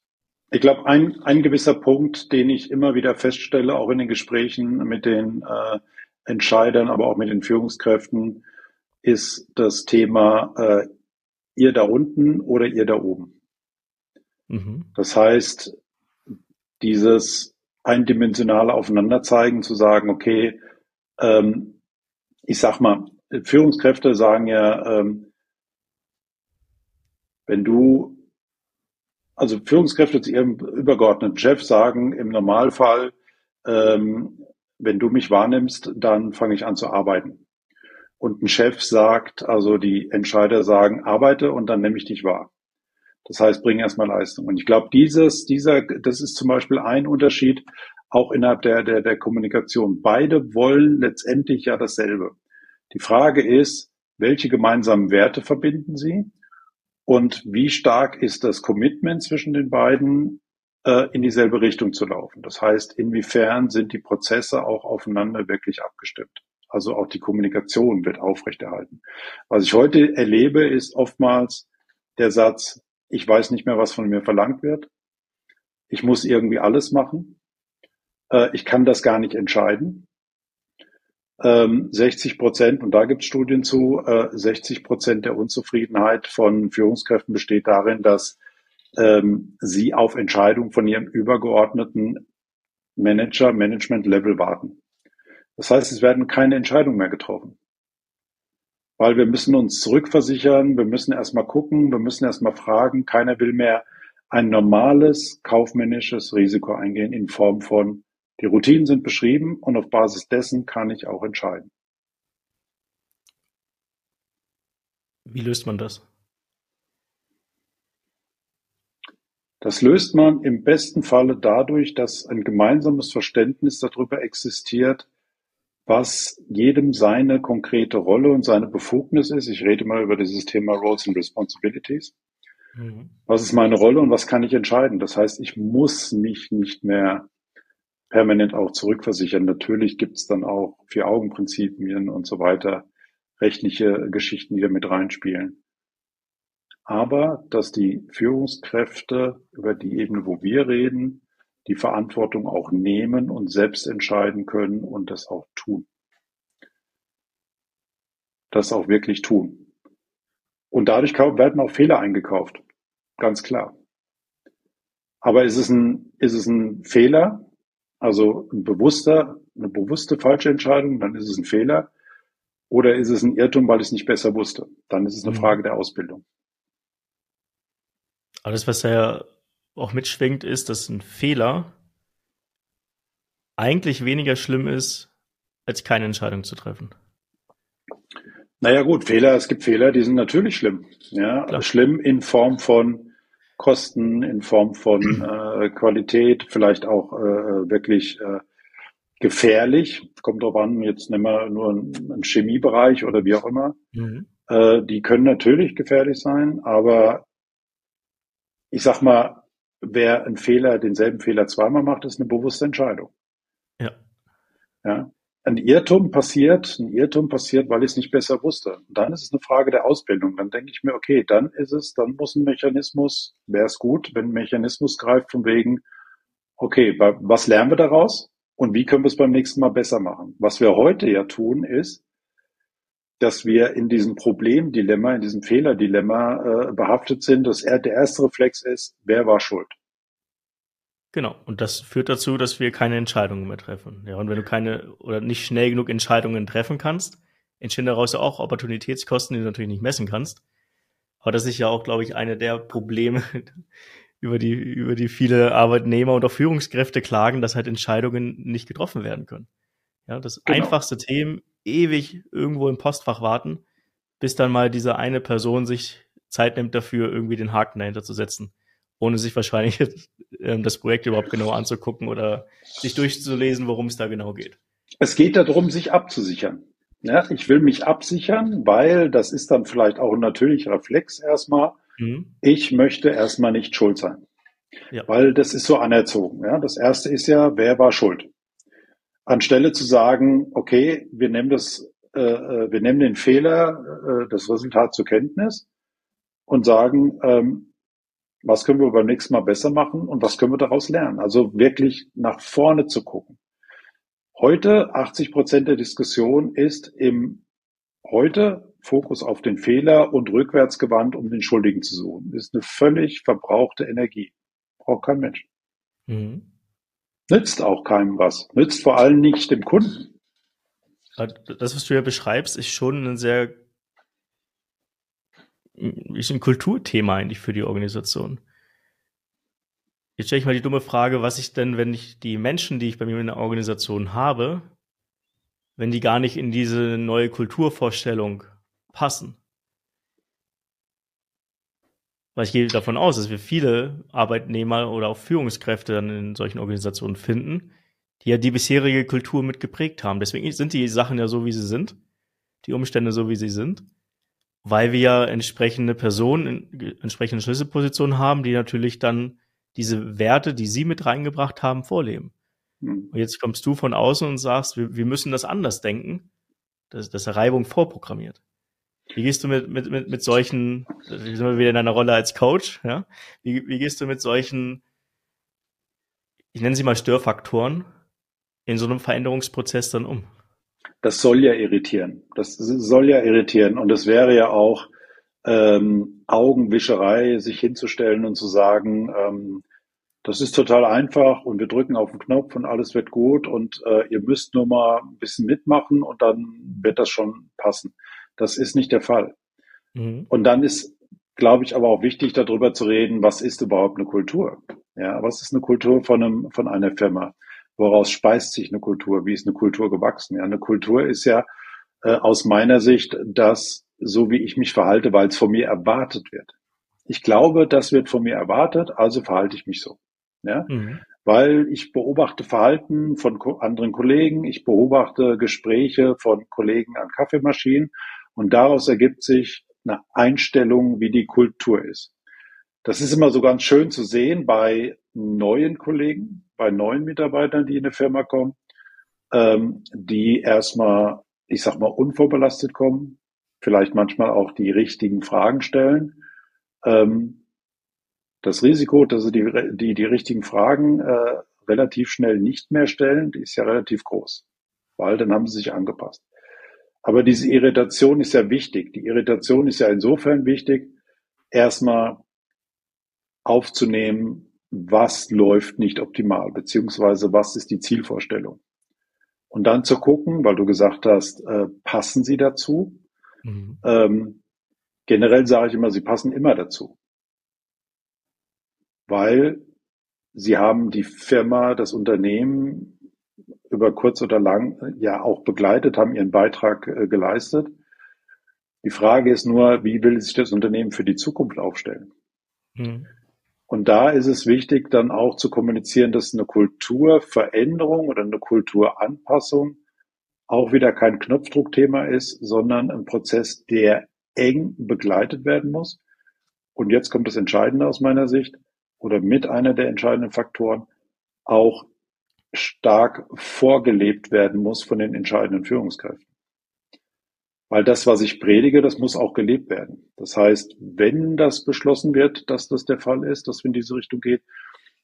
ich glaube, ein, ein gewisser Punkt, den ich immer wieder feststelle, auch in den Gesprächen mit den äh, Entscheidern, aber auch mit den Führungskräften, ist das Thema äh, ihr da unten oder ihr da oben. Mhm. Das heißt, dieses eindimensionale Aufeinanderzeigen, zu sagen, okay, ähm, ich sag mal, Führungskräfte sagen ja, ähm, wenn du, also Führungskräfte zu ihrem übergeordneten Chef sagen im Normalfall, ähm, wenn du mich wahrnimmst, dann fange ich an zu arbeiten. Und ein Chef sagt, also die Entscheider sagen, arbeite und dann nehme ich dich wahr. Das heißt, bring erstmal Leistung. Und ich glaube, dieses, dieser, das ist zum Beispiel ein Unterschied auch innerhalb der, der, der Kommunikation. Beide wollen letztendlich ja dasselbe. Die Frage ist, welche gemeinsamen Werte verbinden sie? Und wie stark ist das Commitment zwischen den beiden, in dieselbe Richtung zu laufen? Das heißt, inwiefern sind die Prozesse auch aufeinander wirklich abgestimmt? Also auch die Kommunikation wird aufrechterhalten. Was ich heute erlebe, ist oftmals der Satz, ich weiß nicht mehr, was von mir verlangt wird. Ich muss irgendwie alles machen. Äh, ich kann das gar nicht entscheiden. 60 ähm, Prozent, und da gibt es Studien zu, 60 äh, Prozent der Unzufriedenheit von Führungskräften besteht darin, dass ähm, sie auf Entscheidungen von ihrem übergeordneten Manager, Management-Level warten. Das heißt, es werden keine Entscheidungen mehr getroffen weil wir müssen uns zurückversichern, wir müssen erstmal gucken, wir müssen erstmal fragen. Keiner will mehr ein normales kaufmännisches Risiko eingehen in Form von, die Routinen sind beschrieben und auf Basis dessen kann ich auch entscheiden. Wie löst man das? Das löst man im besten Falle dadurch, dass ein gemeinsames Verständnis darüber existiert, was jedem seine konkrete Rolle und seine Befugnis ist. Ich rede mal über dieses Thema Roles and Responsibilities. Mhm. Was ist meine Rolle und was kann ich entscheiden? Das heißt, ich muss mich nicht mehr permanent auch zurückversichern. Natürlich gibt es dann auch Vier-Augen-Prinzipien und so weiter, rechtliche Geschichten, die da mit reinspielen. Aber dass die Führungskräfte über die Ebene, wo wir reden, die Verantwortung auch nehmen und selbst entscheiden können und das auch tun. Das auch wirklich tun. Und dadurch werden auch Fehler eingekauft. Ganz klar. Aber ist es ein, ist es ein Fehler? Also ein bewusster, eine bewusste falsche Entscheidung, dann ist es ein Fehler. Oder ist es ein Irrtum, weil ich es nicht besser wusste? Dann ist es eine mhm. Frage der Ausbildung. Alles, was da ja auch mitschwingt, ist, dass ein Fehler eigentlich weniger schlimm ist, als keine Entscheidung zu treffen. Naja gut, Fehler, es gibt Fehler, die sind natürlich schlimm. Ja, Klar. schlimm in Form von Kosten, in Form von äh, Qualität, vielleicht auch äh, wirklich äh, gefährlich. Kommt drauf an, jetzt nehmen wir nur einen, Chemiebereich oder wie auch immer. Mhm. Äh, die können natürlich gefährlich sein, aber ich sag mal, wer einen Fehler, denselben Fehler zweimal macht, ist eine bewusste Entscheidung. Ja. Ja. Ein Irrtum passiert, ein Irrtum passiert, weil ich es nicht besser wusste. Und dann ist es eine Frage der Ausbildung. Dann denke ich mir, okay, dann ist es, dann muss ein Mechanismus, wäre es gut, wenn ein Mechanismus greift von wegen, okay, was lernen wir daraus und wie können wir es beim nächsten Mal besser machen? Was wir heute ja tun, ist, dass wir in diesem Problemdilemma, in diesem Fehlerdilemma äh, behaftet sind, dass er, der erste Reflex ist, wer war schuld? Genau, und das führt dazu, dass wir keine Entscheidungen mehr treffen. Ja, und wenn du keine oder nicht schnell genug Entscheidungen treffen kannst, entstehen daraus ja auch Opportunitätskosten, die du natürlich nicht messen kannst. Aber das ist ja auch, glaube ich, eine der Probleme, über die, über die viele Arbeitnehmer und auch Führungskräfte klagen, dass halt Entscheidungen nicht getroffen werden können. Ja, das genau. einfachste Themen ewig irgendwo im Postfach warten, bis dann mal diese eine Person sich Zeit nimmt dafür, irgendwie den Haken dahinter zu setzen, ohne sich wahrscheinlich ähm, das Projekt überhaupt genau anzugucken oder sich durchzulesen, worum es da genau geht. Es geht darum, sich abzusichern. Ja, ich will mich absichern, weil das ist dann vielleicht auch ein natürlicher Reflex erstmal. Mhm. Ich möchte erstmal nicht schuld sein. Ja. Weil das ist so anerzogen. Ja, das erste ist ja, wer war schuld? Anstelle zu sagen, okay, wir nehmen das, äh, äh, wir nehmen den Fehler, äh, das Resultat zur Kenntnis und sagen, ähm, was können wir beim nächsten Mal besser machen und was können wir daraus lernen? Also wirklich nach vorne zu gucken. Heute 80 Prozent der Diskussion ist im heute Fokus auf den Fehler und rückwärts gewandt, um den Schuldigen zu suchen. Das ist eine völlig verbrauchte Energie. Braucht kein Mensch. Mhm. Nützt auch keinem was. Nützt vor allem nicht dem Kunden. Das, was du ja beschreibst, ist schon ein sehr ist ein Kulturthema eigentlich für die Organisation. Jetzt stelle ich mal die dumme Frage, was ich denn, wenn ich die Menschen, die ich bei mir in der Organisation habe, wenn die gar nicht in diese neue Kulturvorstellung passen? Weil ich gehe davon aus, dass wir viele Arbeitnehmer oder auch Führungskräfte dann in solchen Organisationen finden, die ja die bisherige Kultur mitgeprägt haben. Deswegen sind die Sachen ja so, wie sie sind, die Umstände so, wie sie sind, weil wir ja entsprechende Personen, entsprechende Schlüsselpositionen haben, die natürlich dann diese Werte, die sie mit reingebracht haben, vorleben. Mhm. Und jetzt kommst du von außen und sagst, wir, wir müssen das anders denken. Das, das ist Reibung vorprogrammiert. Wie gehst du mit, mit, mit, mit solchen, sind wir wieder in deiner Rolle als Coach, ja? Wie, wie gehst du mit solchen, ich nenne sie mal Störfaktoren, in so einem Veränderungsprozess dann um? Das soll ja irritieren. Das soll ja irritieren. Und es wäre ja auch ähm, Augenwischerei, sich hinzustellen und zu sagen, ähm, das ist total einfach und wir drücken auf den Knopf und alles wird gut und äh, ihr müsst nur mal ein bisschen mitmachen und dann wird das schon passen. Das ist nicht der Fall. Mhm. Und dann ist, glaube ich, aber auch wichtig, darüber zu reden, was ist überhaupt eine Kultur? Ja, was ist eine Kultur von einem, von einer Firma? Woraus speist sich eine Kultur? Wie ist eine Kultur gewachsen? Ja, eine Kultur ist ja äh, aus meiner Sicht das, so wie ich mich verhalte, weil es von mir erwartet wird. ich glaube, das wird von mir erwartet, also verhalte ich mich so. Ja? Mhm. Weil ich beobachte Verhalten von anderen Kollegen, ich beobachte Gespräche von Kollegen an Kaffeemaschinen und daraus ergibt sich eine Einstellung, wie die Kultur ist. Das ist immer so ganz schön zu sehen bei neuen Kollegen, bei neuen Mitarbeitern, die in eine Firma kommen, ähm, die erstmal, ich sag mal, unvorbelastet kommen, vielleicht manchmal auch die richtigen Fragen stellen. Ähm, das Risiko, dass sie die, die, die richtigen Fragen äh, relativ schnell nicht mehr stellen, die ist ja relativ groß, weil dann haben sie sich angepasst. Aber diese Irritation ist ja wichtig. Die Irritation ist ja insofern wichtig, erstmal aufzunehmen, was läuft nicht optimal, beziehungsweise was ist die Zielvorstellung. Und dann zu gucken, weil du gesagt hast, äh, passen sie dazu? Mhm. Ähm, generell sage ich immer, sie passen immer dazu. Weil sie haben die Firma, das Unternehmen über kurz oder lang äh, ja auch begleitet, haben ihren Beitrag äh, geleistet. Die Frage ist nur, wie will sich das Unternehmen für die Zukunft aufstellen? Mhm. Und da ist es wichtig, dann auch zu kommunizieren, dass eine Kulturveränderung oder eine Kulturanpassung auch wieder kein Knopfdruckthema ist, sondern ein Prozess, der eng begleitet werden muss. Und jetzt kommt das Entscheidende aus meiner Sicht oder mit einer der entscheidenden Faktoren, auch stark vorgelebt werden muss von den entscheidenden Führungskräften. Weil das, was ich predige, das muss auch gelebt werden. Das heißt, wenn das beschlossen wird, dass das der Fall ist, dass wir in diese Richtung geht,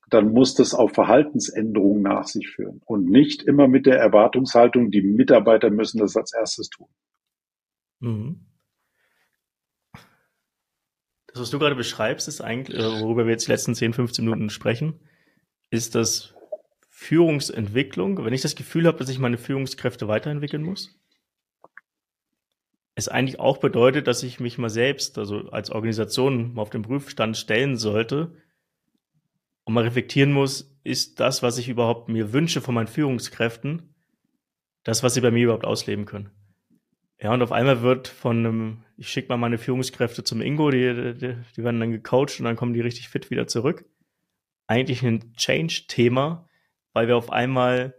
dann muss das auch Verhaltensänderungen nach sich führen und nicht immer mit der Erwartungshaltung, die Mitarbeiter müssen das als erstes tun. Mhm. Das, was du gerade beschreibst, ist eigentlich, äh, worüber wir jetzt die letzten 10, 15 Minuten sprechen, ist das Führungsentwicklung, wenn ich das Gefühl habe, dass ich meine Führungskräfte weiterentwickeln muss, es eigentlich auch bedeutet, dass ich mich mal selbst, also als Organisation, mal auf den Prüfstand stellen sollte und mal reflektieren muss, ist das, was ich überhaupt mir wünsche von meinen Führungskräften, das, was sie bei mir überhaupt ausleben können. Ja, und auf einmal wird von einem, ich schicke mal meine Führungskräfte zum Ingo, die, die, die werden dann gecoacht und dann kommen die richtig fit wieder zurück. Eigentlich ein Change-Thema, weil wir auf einmal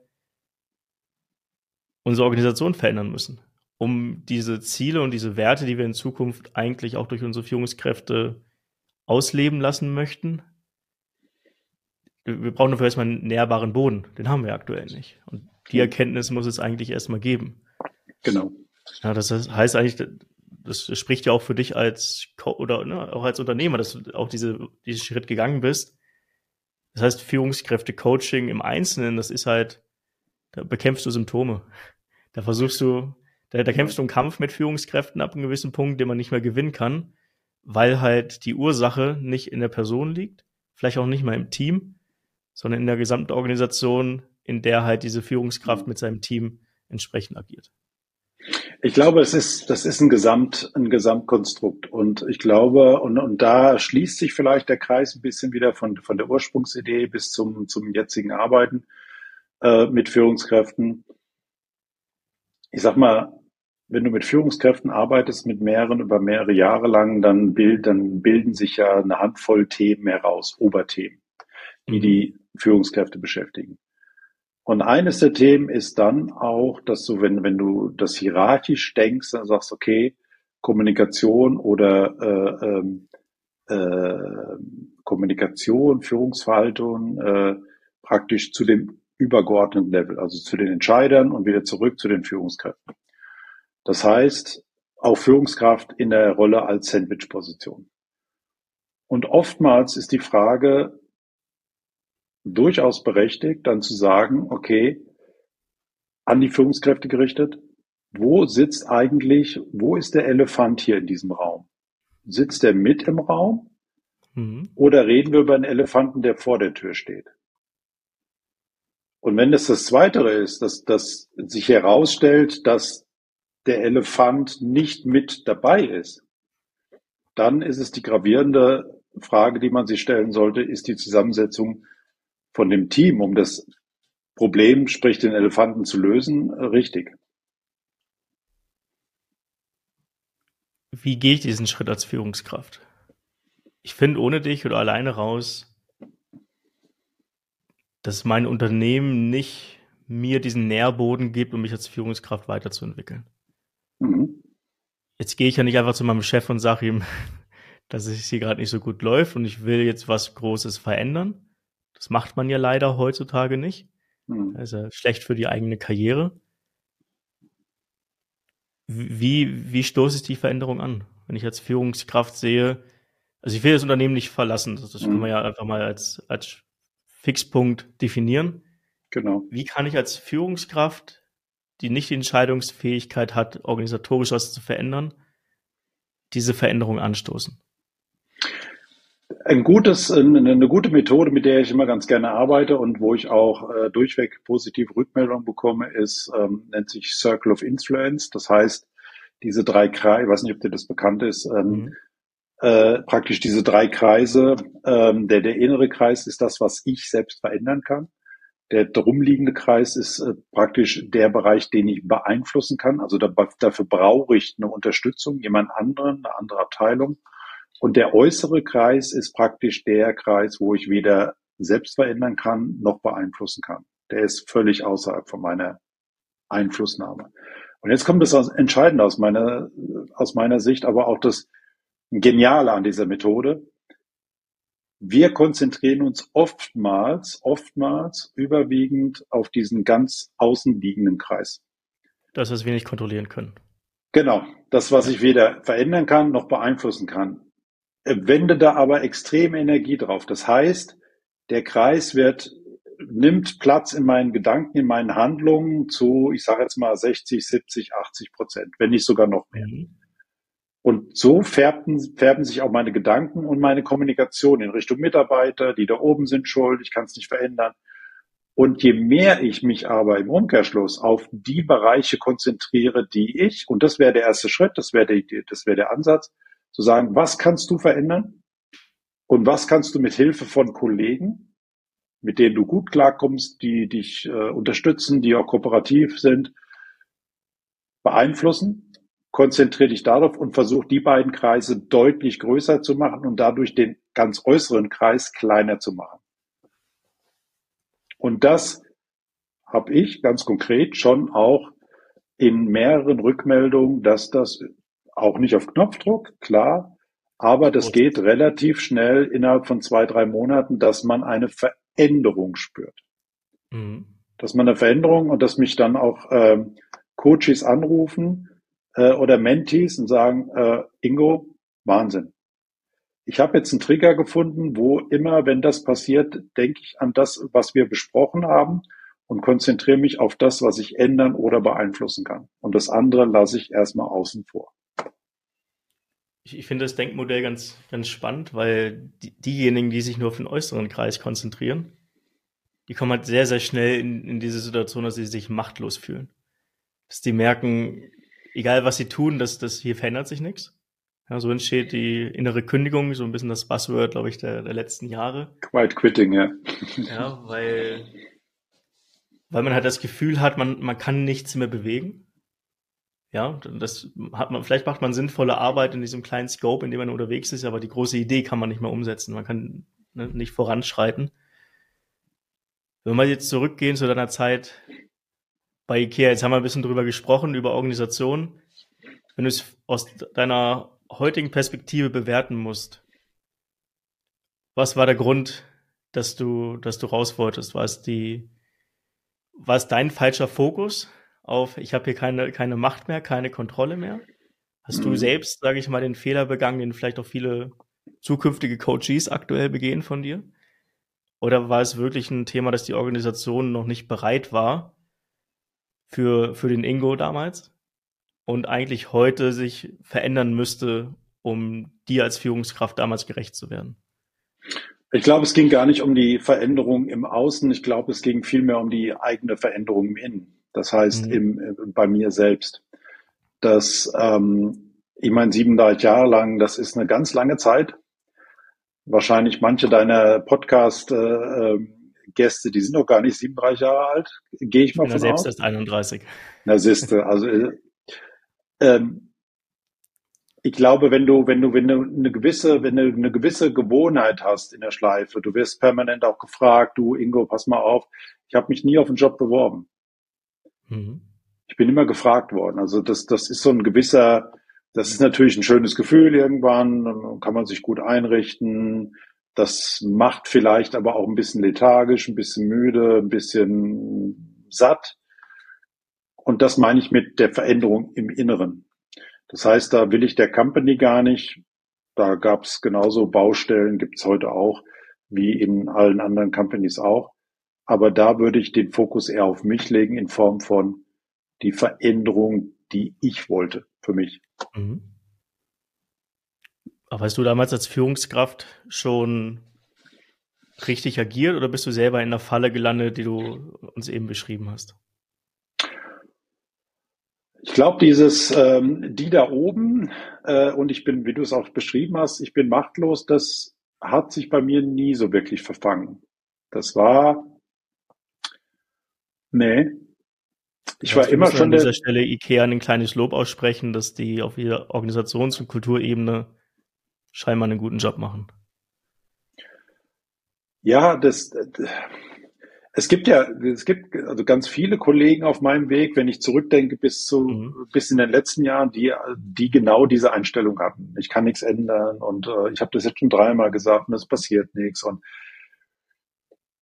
unsere Organisation verändern müssen, um diese Ziele und diese Werte, die wir in Zukunft eigentlich auch durch unsere Führungskräfte ausleben lassen möchten. Wir brauchen dafür erstmal einen nährbaren Boden. Den haben wir aktuell nicht. Und die Erkenntnis muss es eigentlich erstmal geben. Genau. Ja, das heißt eigentlich, das spricht ja auch für dich als oder ne, auch als Unternehmer, dass du auch diese, diesen Schritt gegangen bist, das heißt, Führungskräfte-Coaching im Einzelnen, das ist halt, da bekämpfst du Symptome. Da versuchst du, da, da kämpfst du einen Kampf mit Führungskräften ab einem gewissen Punkt, den man nicht mehr gewinnen kann, weil halt die Ursache nicht in der Person liegt, vielleicht auch nicht mal im Team, sondern in der gesamten Organisation, in der halt diese Führungskraft mit seinem Team entsprechend agiert. Ich glaube, es ist, das ist ein Gesamt, ein Gesamtkonstrukt. Und ich glaube, und, und da schließt sich vielleicht der Kreis ein bisschen wieder von, von der Ursprungsidee bis zum, zum jetzigen Arbeiten äh, mit Führungskräften. Ich sag mal, wenn du mit Führungskräften arbeitest, mit mehreren über mehrere Jahre lang, dann, bild, dann bilden sich ja eine Handvoll Themen heraus, Oberthemen, die mhm. die Führungskräfte beschäftigen. Und eines der Themen ist dann auch, dass du, wenn, wenn du das hierarchisch denkst, dann sagst, okay, Kommunikation oder äh, ähm, äh, Kommunikation, Führungsverhaltung äh, praktisch zu dem übergeordneten Level, also zu den Entscheidern und wieder zurück zu den Führungskräften. Das heißt, auch Führungskraft in der Rolle als Sandwich-Position. Und oftmals ist die Frage, durchaus berechtigt, dann zu sagen, okay, an die Führungskräfte gerichtet, wo sitzt eigentlich, wo ist der Elefant hier in diesem Raum? Sitzt der mit im Raum? Mhm. Oder reden wir über einen Elefanten, der vor der Tür steht? Und wenn es das Zweite ist, dass, dass sich herausstellt, dass der Elefant nicht mit dabei ist, dann ist es die gravierende Frage, die man sich stellen sollte, ist die Zusammensetzung von dem Team, um das Problem, sprich den Elefanten zu lösen, äh, richtig. Wie gehe ich diesen Schritt als Führungskraft? ich finde ohne dich oder alleine raus, dass mein Unternehmen nicht mir diesen Nährboden gibt, um mich als Führungskraft weiterzuentwickeln. Mhm. Jetzt gehe ich ja nicht einfach zu meinem Chef und sage ihm, dass es hier gerade nicht so gut läuft und ich will jetzt was Großes verändern. Das macht man ja leider heutzutage nicht. Mhm. Ja schlecht für die eigene Karriere. Wie, wie stoße ich die Veränderung an? Wenn ich als Führungskraft sehe, also ich will das Unternehmen nicht verlassen, das, das mhm. können wir ja einfach mal als, als Fixpunkt definieren. Genau. Wie kann ich als Führungskraft, die nicht die Entscheidungsfähigkeit hat, organisatorisch was zu verändern, diese Veränderung anstoßen? Ein gutes, eine gute Methode, mit der ich immer ganz gerne arbeite und wo ich auch äh, durchweg positive Rückmeldungen bekomme, ist, ähm, nennt sich Circle of Influence. Das heißt, diese drei Kreise, ich weiß nicht, ob dir das bekannt ist, ähm, mhm. äh, praktisch diese drei Kreise. Ähm, der, der innere Kreis ist das, was ich selbst verändern kann. Der drumliegende Kreis ist äh, praktisch der Bereich, den ich beeinflussen kann. Also da, dafür brauche ich eine Unterstützung, jemand anderen, eine andere Abteilung. Und der äußere Kreis ist praktisch der Kreis, wo ich weder selbst verändern kann, noch beeinflussen kann. Der ist völlig außerhalb von meiner Einflussnahme. Und jetzt kommt das Entscheidende aus meiner, aus meiner Sicht, aber auch das Geniale an dieser Methode. Wir konzentrieren uns oftmals, oftmals überwiegend auf diesen ganz außenliegenden Kreis. Das, was wir nicht kontrollieren können. Genau. Das, was ich weder verändern kann, noch beeinflussen kann wende da aber extrem Energie drauf. Das heißt, der Kreis wird nimmt Platz in meinen Gedanken, in meinen Handlungen zu, ich sage jetzt mal 60, 70, 80 Prozent, wenn nicht sogar noch mehr. Mhm. Und so färben, färben sich auch meine Gedanken und meine Kommunikation in Richtung Mitarbeiter, die da oben sind schuld, ich kann es nicht verändern. Und je mehr ich mich aber im Umkehrschluss auf die Bereiche konzentriere, die ich, und das wäre der erste Schritt, das wäre der, das wäre der Ansatz, zu sagen, was kannst du verändern und was kannst du mit Hilfe von Kollegen, mit denen du gut klarkommst, die dich äh, unterstützen, die auch kooperativ sind, beeinflussen. Konzentriere dich darauf und versuch die beiden Kreise deutlich größer zu machen und dadurch den ganz äußeren Kreis kleiner zu machen. Und das habe ich ganz konkret schon auch in mehreren Rückmeldungen, dass das auch nicht auf Knopfdruck, klar, aber das geht relativ schnell innerhalb von zwei, drei Monaten, dass man eine Veränderung spürt. Mhm. Dass man eine Veränderung und dass mich dann auch ähm, Coaches anrufen äh, oder Mentees und sagen, äh, Ingo, Wahnsinn. Ich habe jetzt einen Trigger gefunden, wo immer, wenn das passiert, denke ich an das, was wir besprochen haben und konzentriere mich auf das, was ich ändern oder beeinflussen kann. Und das andere lasse ich erstmal außen vor ich, ich finde das Denkmodell ganz, ganz spannend, weil die, diejenigen, die sich nur auf den äußeren Kreis konzentrieren, die kommen halt sehr, sehr schnell in, in diese Situation, dass sie sich machtlos fühlen. Dass die merken, egal was sie tun, dass das hier verändert sich nichts. Ja, so entsteht die innere Kündigung, so ein bisschen das Buzzword, glaube ich, der, der letzten Jahre. Quiet quitting, ja. Ja, weil, weil man halt das Gefühl hat, man, man kann nichts mehr bewegen. Ja, das hat man, vielleicht macht man sinnvolle Arbeit in diesem kleinen Scope, in dem man unterwegs ist, aber die große Idee kann man nicht mehr umsetzen. Man kann ne, nicht voranschreiten. Wenn wir jetzt zurückgehen zu deiner Zeit bei IKEA, jetzt haben wir ein bisschen drüber gesprochen, über Organisation. Wenn du es aus deiner heutigen Perspektive bewerten musst, was war der Grund, dass du, dass du raus wolltest? War es die, war es dein falscher Fokus? Auf, ich habe hier keine, keine Macht mehr, keine Kontrolle mehr? Hast mhm. du selbst, sage ich mal, den Fehler begangen, den vielleicht auch viele zukünftige Coaches aktuell begehen von dir? Oder war es wirklich ein Thema, dass die Organisation noch nicht bereit war für, für den Ingo damals und eigentlich heute sich verändern müsste, um dir als Führungskraft damals gerecht zu werden? Ich glaube, es ging gar nicht um die Veränderung im Außen. Ich glaube, es ging vielmehr um die eigene Veränderung im Innen. Das heißt, mhm. im, äh, bei mir selbst. Das, ähm, ich meine, 37 Jahre lang, das ist eine ganz lange Zeit. Wahrscheinlich manche deiner Podcast-Gäste, äh, die sind noch gar nicht 37 Jahre alt, gehe ich, ich mal bin von selbst aus. erst 31. Na siehste, also äh, ähm, ich glaube, wenn du, wenn du, wenn du eine gewisse, wenn du eine gewisse Gewohnheit hast in der Schleife, du wirst permanent auch gefragt, du Ingo, pass mal auf, ich habe mich nie auf einen Job beworben. Mhm. Ich bin immer gefragt worden. Also das, das ist so ein gewisser, das ist natürlich ein schönes Gefühl irgendwann, kann man sich gut einrichten. Das macht vielleicht aber auch ein bisschen lethargisch, ein bisschen müde, ein bisschen satt. Und das meine ich mit der Veränderung im Inneren. Das heißt, da will ich der Company gar nicht. Da gab es genauso Baustellen, gibt es heute auch, wie in allen anderen Companies auch. Aber da würde ich den Fokus eher auf mich legen in Form von die Veränderung, die ich wollte für mich. Mhm. Aber hast du damals als Führungskraft schon richtig agiert oder bist du selber in der Falle gelandet, die du uns eben beschrieben hast? Ich glaube, dieses, ähm, die da oben, äh, und ich bin, wie du es auch beschrieben hast, ich bin machtlos, das hat sich bei mir nie so wirklich verfangen. Das war, nee. Ich ja, war immer schon an dieser Stelle IKEA ein kleines Lob aussprechen, dass die auf jeder Organisations- und Kulturebene scheinbar einen guten Job machen. Ja, das, es gibt ja, es gibt also ganz viele Kollegen auf meinem Weg, wenn ich zurückdenke bis zu, mhm. bis in den letzten Jahren, die, die genau diese Einstellung hatten. Ich kann nichts ändern und äh, ich habe das jetzt schon dreimal gesagt und es passiert nichts und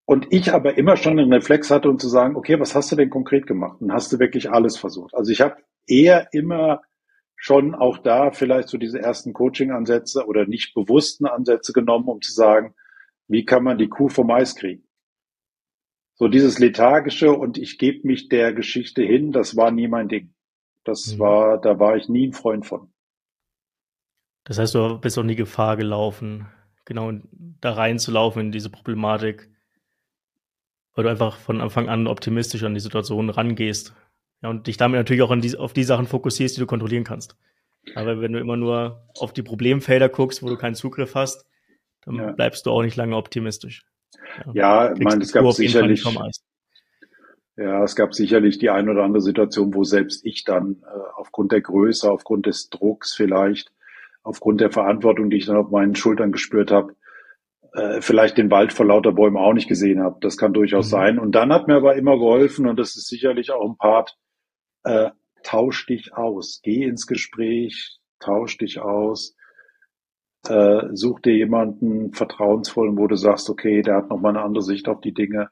und ich aber immer schon einen Reflex hatte, um zu sagen, okay, was hast du denn konkret gemacht? Und hast du wirklich alles versucht? Also ich habe eher immer schon auch da vielleicht so diese ersten Coaching-Ansätze oder nicht bewussten Ansätze genommen, um zu sagen, wie kann man die Kuh vom Eis kriegen? so dieses lethargische und ich gebe mich der Geschichte hin, das war nie mein Ding. Das mhm. war, da war ich nie ein Freund von. Das heißt, du bist auch nie Gefahr gelaufen, genau da reinzulaufen in diese Problematik, weil du einfach von Anfang an optimistisch an die Situation rangehst. Ja, und dich damit natürlich auch die, auf die Sachen fokussierst, die du kontrollieren kannst. Aber wenn du immer nur auf die Problemfelder guckst, wo du keinen Zugriff hast, dann ja. bleibst du auch nicht lange optimistisch. Ja, ich meine, es gab sicherlich, ja, es gab sicherlich die ein oder andere Situation, wo selbst ich dann äh, aufgrund der Größe, aufgrund des Drucks vielleicht, aufgrund der Verantwortung, die ich dann auf meinen Schultern gespürt habe, äh, vielleicht den Wald vor lauter Bäumen auch nicht gesehen habe. Das kann durchaus mhm. sein. Und dann hat mir aber immer geholfen, und das ist sicherlich auch ein Part, äh, tausch dich aus, geh ins Gespräch, tausch dich aus, äh, such dir jemanden vertrauensvollen, wo du sagst, okay, der hat nochmal eine andere Sicht auf die Dinge.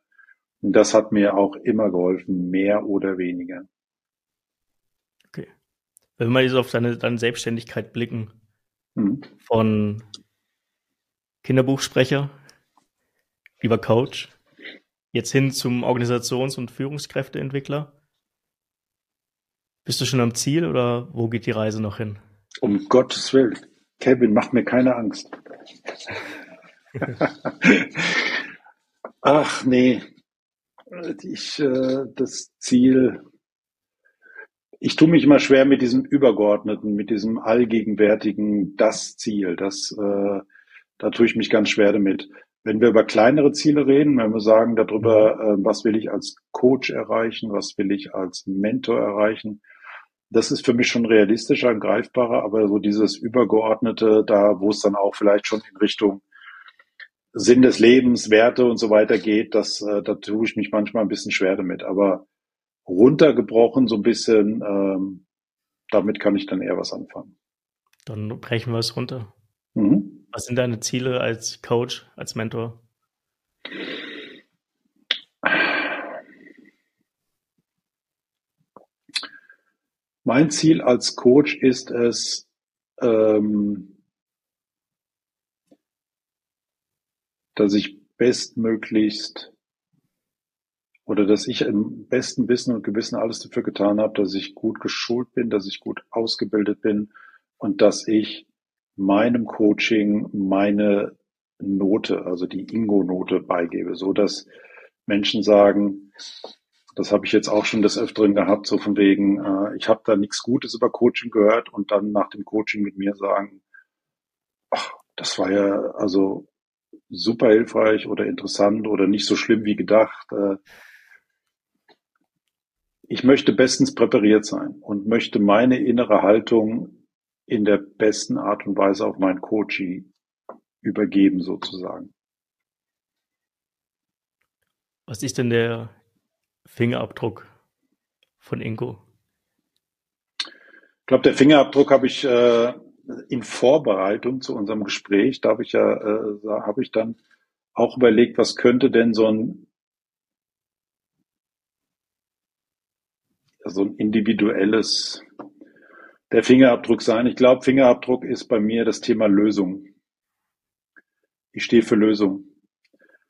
Und das hat mir auch immer geholfen, mehr oder weniger. Okay. Wenn wir jetzt auf deine, deine Selbstständigkeit blicken, mhm. von Kinderbuchsprecher über Coach, jetzt hin zum Organisations- und Führungskräfteentwickler. Bist du schon am Ziel oder wo geht die Reise noch hin? Um Gottes Willen. Kevin, mach mir keine Angst. Ach nee, ich, äh, das Ziel, ich tue mich immer schwer mit diesem Übergeordneten, mit diesem allgegenwärtigen, das Ziel. Das, äh, da tue ich mich ganz schwer damit. Wenn wir über kleinere Ziele reden, wenn wir sagen darüber, äh, was will ich als Coach erreichen, was will ich als Mentor erreichen, das ist für mich schon realistischer greifbarer, aber so dieses Übergeordnete, da wo es dann auch vielleicht schon in Richtung Sinn des Lebens, Werte und so weiter geht, das, äh, da tue ich mich manchmal ein bisschen schwer damit. Aber runtergebrochen so ein bisschen, ähm, damit kann ich dann eher was anfangen. Dann brechen wir es runter. Mhm. Was sind deine Ziele als Coach, als Mentor? Mein Ziel als Coach ist es, ähm, dass ich bestmöglichst oder dass ich im besten Wissen und Gewissen alles dafür getan habe, dass ich gut geschult bin, dass ich gut ausgebildet bin und dass ich meinem Coaching meine Note, also die Ingo-Note beigebe, so dass Menschen sagen, das habe ich jetzt auch schon des Öfteren gehabt, so von wegen, äh, ich habe da nichts Gutes über Coaching gehört und dann nach dem Coaching mit mir sagen, ach, das war ja also super hilfreich oder interessant oder nicht so schlimm wie gedacht. Äh, ich möchte bestens präpariert sein und möchte meine innere Haltung in der besten Art und Weise auf meinen Coachie übergeben sozusagen. Was ist denn der Fingerabdruck von Ingo? Ich glaube, der Fingerabdruck habe ich äh, in Vorbereitung zu unserem Gespräch, da habe ich ja, äh, habe ich dann auch überlegt, was könnte denn so ein so ein individuelles der Fingerabdruck sein. Ich glaube, Fingerabdruck ist bei mir das Thema Lösung. Ich stehe für Lösung.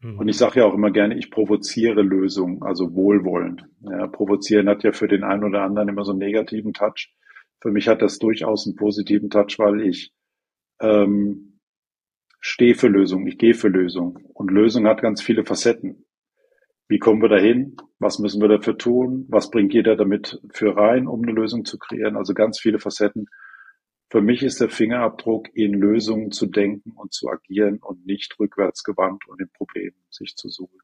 Mhm. Und ich sage ja auch immer gerne, ich provoziere Lösungen, also wohlwollend. Ja, provozieren hat ja für den einen oder anderen immer so einen negativen Touch. Für mich hat das durchaus einen positiven Touch, weil ich ähm, stehe für Lösungen, ich gehe für Lösungen. Und Lösung hat ganz viele Facetten. Wie kommen wir dahin? Was müssen wir dafür tun? Was bringt jeder damit für rein, um eine Lösung zu kreieren? Also ganz viele Facetten. Für mich ist der Fingerabdruck, in Lösungen zu denken und zu agieren und nicht rückwärts gewandt und in Problemen sich zu suchen.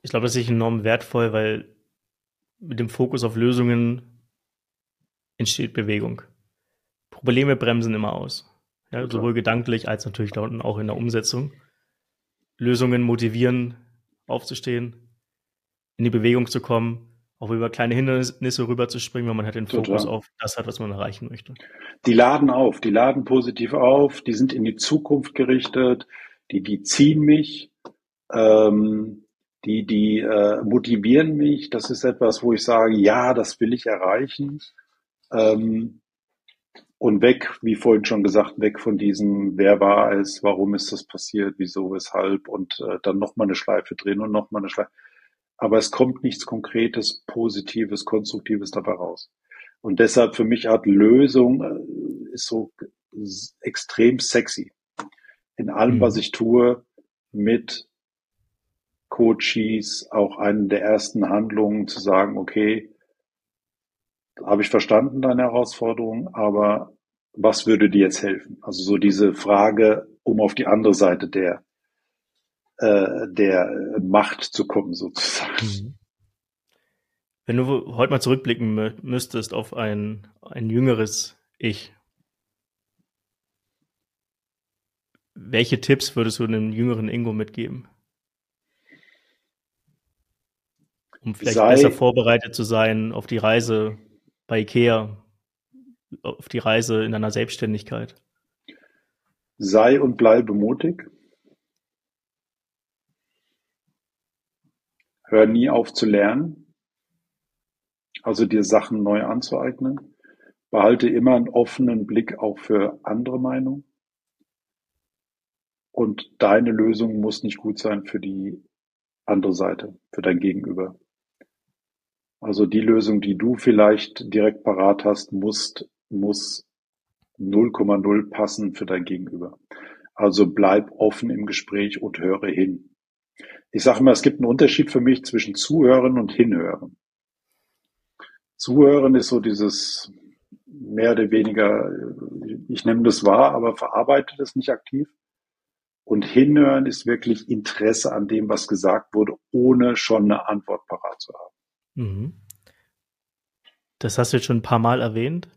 Ich glaube, das ist enorm wertvoll, weil mit dem Fokus auf Lösungen entsteht Bewegung. Probleme bremsen immer aus. Ja, sowohl gedanklich als natürlich da unten auch in der Umsetzung. Lösungen motivieren, aufzustehen, in die Bewegung zu kommen, auch über kleine Hindernisse rüberzuspringen, wenn man halt den Fokus Total. auf das hat, was man erreichen möchte. Die laden auf, die laden positiv auf, die sind in die Zukunft gerichtet, die, die ziehen mich, ähm, die, die äh, motivieren mich. Das ist etwas, wo ich sage, ja, das will ich erreichen. Ähm, und weg, wie vorhin schon gesagt, weg von diesem, wer war es, warum ist das passiert, wieso, weshalb und äh, dann nochmal eine Schleife drehen und nochmal eine Schleife. Aber es kommt nichts Konkretes, Positives, Konstruktives dabei raus. Und deshalb für mich Art Lösung äh, ist so extrem sexy. In allem, mhm. was ich tue, mit Coaches, auch eine der ersten Handlungen zu sagen, okay, habe ich verstanden, deine Herausforderung, aber was würde dir jetzt helfen? Also so diese Frage, um auf die andere Seite der, äh, der Macht zu kommen, sozusagen. Mhm. Wenn du heute mal zurückblicken müsstest auf ein, ein jüngeres Ich, welche Tipps würdest du einem jüngeren Ingo mitgeben? Um vielleicht Sei, besser vorbereitet zu sein auf die Reise bei IKEA auf die Reise in deiner Selbstständigkeit? Sei und bleibe mutig. Hör nie auf zu lernen, also dir Sachen neu anzueignen. Behalte immer einen offenen Blick auch für andere Meinungen. Und deine Lösung muss nicht gut sein für die andere Seite, für dein Gegenüber. Also die Lösung, die du vielleicht direkt parat hast, muss, muss 0,0 passen für dein Gegenüber. Also bleib offen im Gespräch und höre hin. Ich sage immer, es gibt einen Unterschied für mich zwischen Zuhören und Hinhören. Zuhören ist so dieses mehr oder weniger, ich nehme das wahr, aber verarbeite das nicht aktiv. Und hinhören ist wirklich Interesse an dem, was gesagt wurde, ohne schon eine Antwort parat zu haben. Mhm. Das hast du jetzt schon ein paar Mal erwähnt.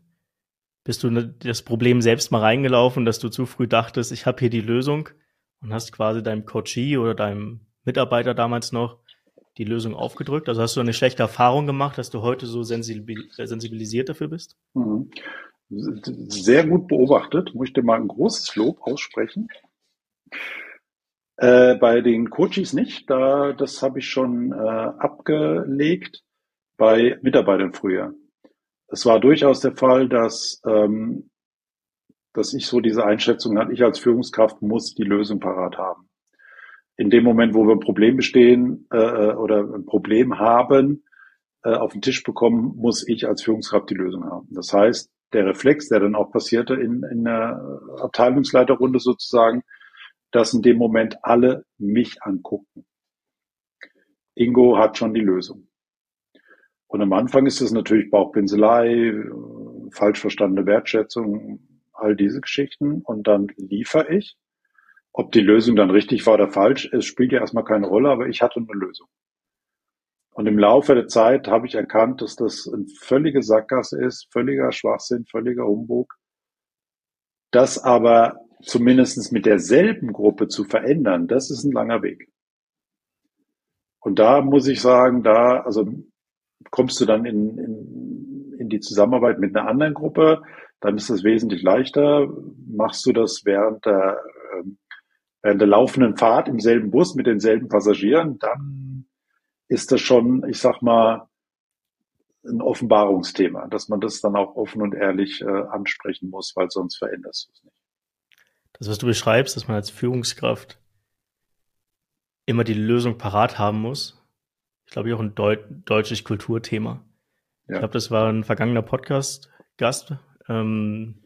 Bist du ne, das Problem selbst mal reingelaufen, dass du zu früh dachtest, ich habe hier die Lösung und hast quasi deinem Coachee oder deinem Mitarbeiter damals noch die Lösung aufgedrückt? Also hast du eine schlechte Erfahrung gemacht, dass du heute so sensibilisiert dafür bist? Mhm. Sehr gut beobachtet, muss ich dir mal ein großes Lob aussprechen. Äh, bei den Coaches nicht, da das habe ich schon äh, abgelegt bei Mitarbeitern früher. Es war durchaus der Fall, dass, ähm, dass ich so diese Einschätzung hatte, ich als Führungskraft muss die Lösung parat haben. In dem Moment, wo wir ein Problem bestehen äh, äh, oder ein Problem haben, äh, auf den Tisch bekommen, muss ich als Führungskraft die Lösung haben. Das heißt, der Reflex, der dann auch passierte in, in der Abteilungsleiterrunde sozusagen, dass in dem Moment alle mich angucken. Ingo hat schon die Lösung. Und am Anfang ist es natürlich Bauchpinselei, falsch verstandene Wertschätzung, all diese Geschichten. Und dann liefere ich. Ob die Lösung dann richtig war oder falsch, es spielt ja erstmal keine Rolle, aber ich hatte eine Lösung. Und im Laufe der Zeit habe ich erkannt, dass das eine völlige Sackgasse ist, völliger Schwachsinn, völliger Humbug. Das aber zumindest mit derselben Gruppe zu verändern, das ist ein langer Weg. Und da muss ich sagen, da, also kommst du dann in, in, in die Zusammenarbeit mit einer anderen Gruppe, dann ist es wesentlich leichter. Machst du das während der, ähm, während der laufenden Fahrt im selben Bus mit denselben Passagieren, dann ist das schon, ich sag mal, ein Offenbarungsthema, dass man das dann auch offen und ehrlich äh, ansprechen muss, weil sonst veränderst du es nicht. Das, was du beschreibst, dass man als Führungskraft immer die Lösung parat haben muss, ich glaube, auch ein Deu deutsches Kulturthema. Ja. Ich glaube, das war ein vergangener Podcast-Gast. Ähm,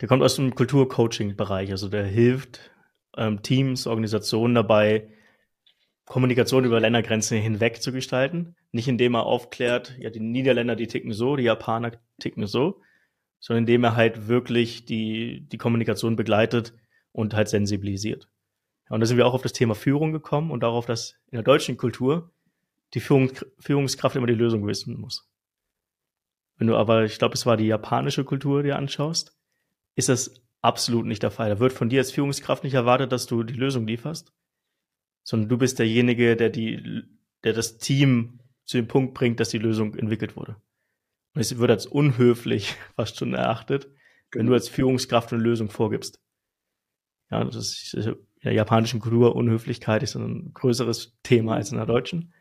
der kommt aus dem Kulturcoaching-Bereich, also der hilft ähm, Teams, Organisationen dabei, Kommunikation über Ländergrenzen hinweg zu gestalten. Nicht indem er aufklärt, ja, die Niederländer, die ticken so, die Japaner ticken so, sondern indem er halt wirklich die, die Kommunikation begleitet und halt sensibilisiert. Und da sind wir auch auf das Thema Führung gekommen und darauf, dass in der deutschen Kultur die Führung, Führungskraft immer die Lösung wissen muss. Wenn du aber, ich glaube, es war die japanische Kultur, dir anschaust, ist das absolut nicht der Fall. Da wird von dir als Führungskraft nicht erwartet, dass du die Lösung lieferst, sondern du bist derjenige, der die, der das Team zu dem Punkt bringt, dass die Lösung entwickelt wurde. Und es wird als unhöflich fast schon erachtet, genau. wenn du genau. als Führungskraft eine Lösung vorgibst. Ja, das ist in der japanischen Kultur Unhöflichkeit ist ein größeres Thema als in der deutschen.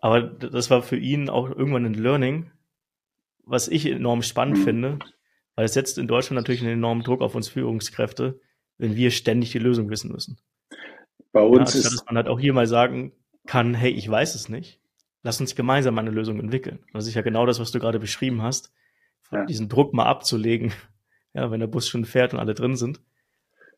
Aber das war für ihn auch irgendwann ein Learning, was ich enorm spannend mhm. finde, weil es setzt in Deutschland natürlich einen enormen Druck auf uns Führungskräfte, wenn wir ständig die Lösung wissen müssen. Bei uns ja, ist, dass man halt auch hier mal sagen kann, hey, ich weiß es nicht. Lass uns gemeinsam eine Lösung entwickeln. Das ist ja genau das, was du gerade beschrieben hast, ja. diesen Druck mal abzulegen, ja, wenn der Bus schon fährt und alle drin sind.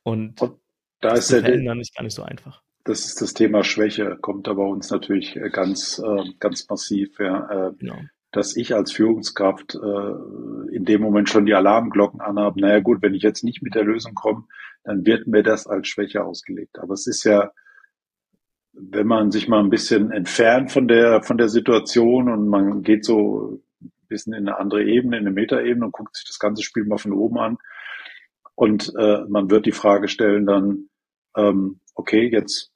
Und, und da ist der verändern ist gar nicht so einfach. Das ist das Thema Schwäche, kommt da bei uns natürlich ganz, äh, ganz massiv. Ja. Äh, genau dass ich als Führungskraft äh, in dem Moment schon die Alarmglocken anhabe. Naja gut, wenn ich jetzt nicht mit der Lösung komme, dann wird mir das als Schwäche ausgelegt. Aber es ist ja, wenn man sich mal ein bisschen entfernt von der, von der Situation und man geht so ein bisschen in eine andere Ebene, in eine Metaebene und guckt sich das ganze Spiel mal von oben an und äh, man wird die Frage stellen dann, ähm, okay, jetzt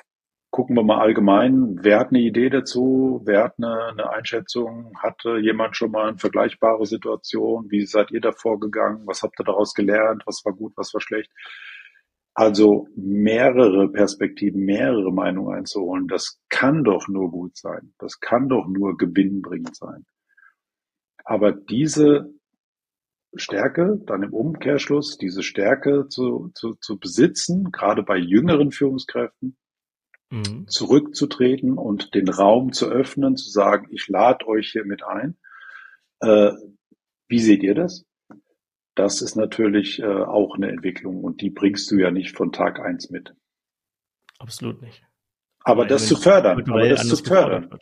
gucken wir mal allgemein, wer hat eine Idee dazu, wer hat eine, eine Einschätzung, hatte jemand schon mal eine vergleichbare Situation, wie seid ihr da vorgegangen, was habt ihr daraus gelernt, was war gut, was war schlecht. Also mehrere Perspektiven, mehrere Meinungen einzuholen, das kann doch nur gut sein, das kann doch nur gewinnbringend sein. Aber diese Stärke, dann im Umkehrschluss, diese Stärke zu, zu, zu besitzen, gerade bei jüngeren Führungskräften, mhm. zurückzutreten und den Raum zu öffnen, zu sagen, ich lade euch hier mit ein. Äh, wie seht ihr das? Das ist natürlich äh, auch eine Entwicklung und die bringst du ja nicht von Tag eins mit. Absolut nicht. Aber das zu fördern, aber das zu fördern.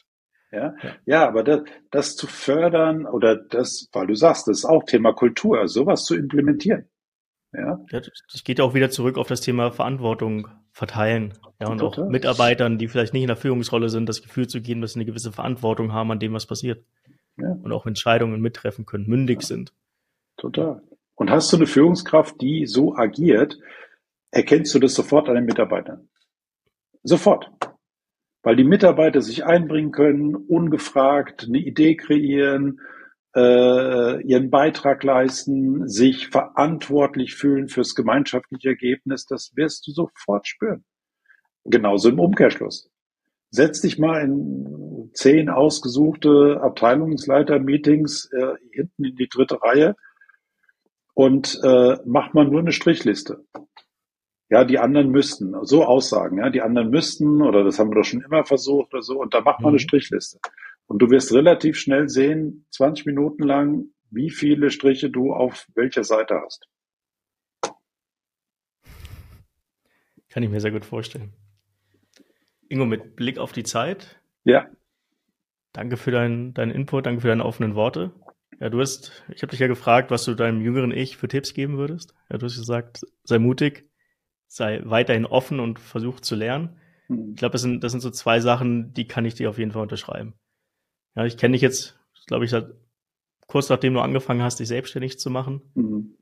Ja? ja, ja, aber das, das zu fördern oder das, weil du sagst, das ist auch Thema Kultur, sowas zu implementieren. Ja. ja das geht ja auch wieder zurück auf das Thema Verantwortung verteilen. Ja, und Total. auch Mitarbeitern, die vielleicht nicht in der Führungsrolle sind, das Gefühl zu geben, dass sie eine gewisse Verantwortung haben an dem, was passiert. Ja. Und auch Entscheidungen mittreffen können, mündig ja. sind. Total. Und hast du eine Führungskraft, die so agiert, erkennst du das sofort an den Mitarbeitern. Sofort. Weil die Mitarbeiter sich einbringen können, ungefragt eine Idee kreieren, äh, ihren Beitrag leisten, sich verantwortlich fühlen fürs gemeinschaftliche Ergebnis, das wirst du sofort spüren. Genauso im Umkehrschluss. Setz dich mal in zehn ausgesuchte Abteilungsleiter-Meetings äh, hinten in die dritte Reihe und äh, mach mal nur eine Strichliste. Ja, die anderen müssten, so Aussagen, ja, die anderen müssten, oder das haben wir doch schon immer versucht oder so, und da macht man eine mhm. Strichliste. Und du wirst relativ schnell sehen, 20 Minuten lang, wie viele Striche du auf welcher Seite hast. Kann ich mir sehr gut vorstellen. Ingo, mit Blick auf die Zeit. Ja. Danke für deinen dein Input, danke für deine offenen Worte. Ja, du hast, ich habe dich ja gefragt, was du deinem jüngeren Ich für Tipps geben würdest. Ja, du hast gesagt, sei mutig, sei weiterhin offen und versuch zu lernen. Mhm. Ich glaube, das sind, das sind so zwei Sachen, die kann ich dir auf jeden Fall unterschreiben. Ja, ich kenne dich jetzt, glaube ich, seit kurz nachdem du angefangen hast, dich selbstständig zu machen. Mhm.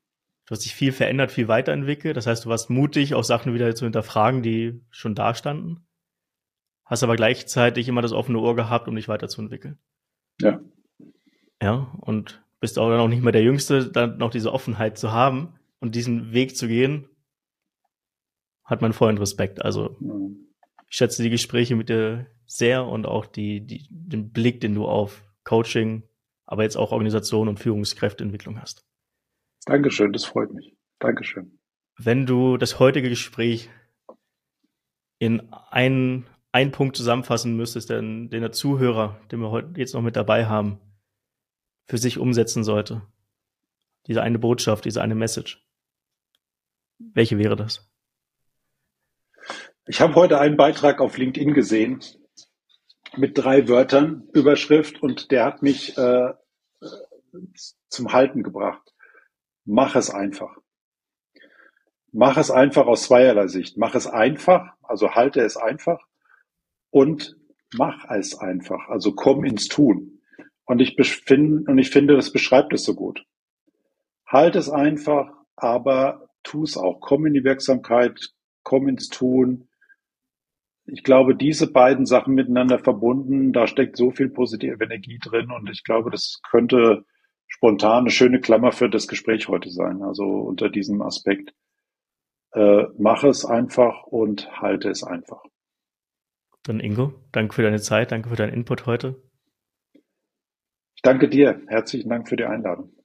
Du hast dich viel verändert, viel weiterentwickelt. Das heißt, du warst mutig, auch Sachen wieder zu hinterfragen, die schon da standen. Hast aber gleichzeitig immer das offene Ohr gehabt, um dich weiterzuentwickeln. Ja. Ja, und bist auch dann auch nicht mehr der Jüngste, dann noch diese Offenheit zu haben und diesen Weg zu gehen, hat man vollen Respekt. Also mhm. ich schätze die Gespräche mit dir sehr und auch die, die, den Blick, den du auf Coaching, aber jetzt auch Organisation und Führungskräfteentwicklung hast. Dankeschön, das freut mich. Dankeschön. Wenn du das heutige Gespräch in einen, einen Punkt zusammenfassen müsstest, den, den der Zuhörer, den wir heute jetzt noch mit dabei haben, für sich umsetzen sollte, diese eine Botschaft, diese eine Message, welche wäre das? Ich habe heute einen Beitrag auf LinkedIn gesehen mit drei Wörtern, Überschrift, und der hat mich äh, zum Halten gebracht. Mach es einfach. Mach es einfach aus zweierlei Sicht. Mach es einfach, also halte es einfach und mach es einfach, also komm ins Tun. Und ich, finde, und ich finde, das beschreibt es so gut. Halt es einfach, aber tu es auch. Komm in die Wirksamkeit, komm ins Tun. Ich glaube, diese beiden Sachen miteinander verbunden, da steckt so viel positive Energie drin und ich glaube, das könnte spontan eine schöne Klammer für das Gespräch heute sein. Also unter diesem Aspekt, äh, mache es einfach und halte es einfach. Dann Ingo, danke für deine Zeit, danke für deinen Input heute. Ich danke dir. Herzlichen Dank für die Einladung.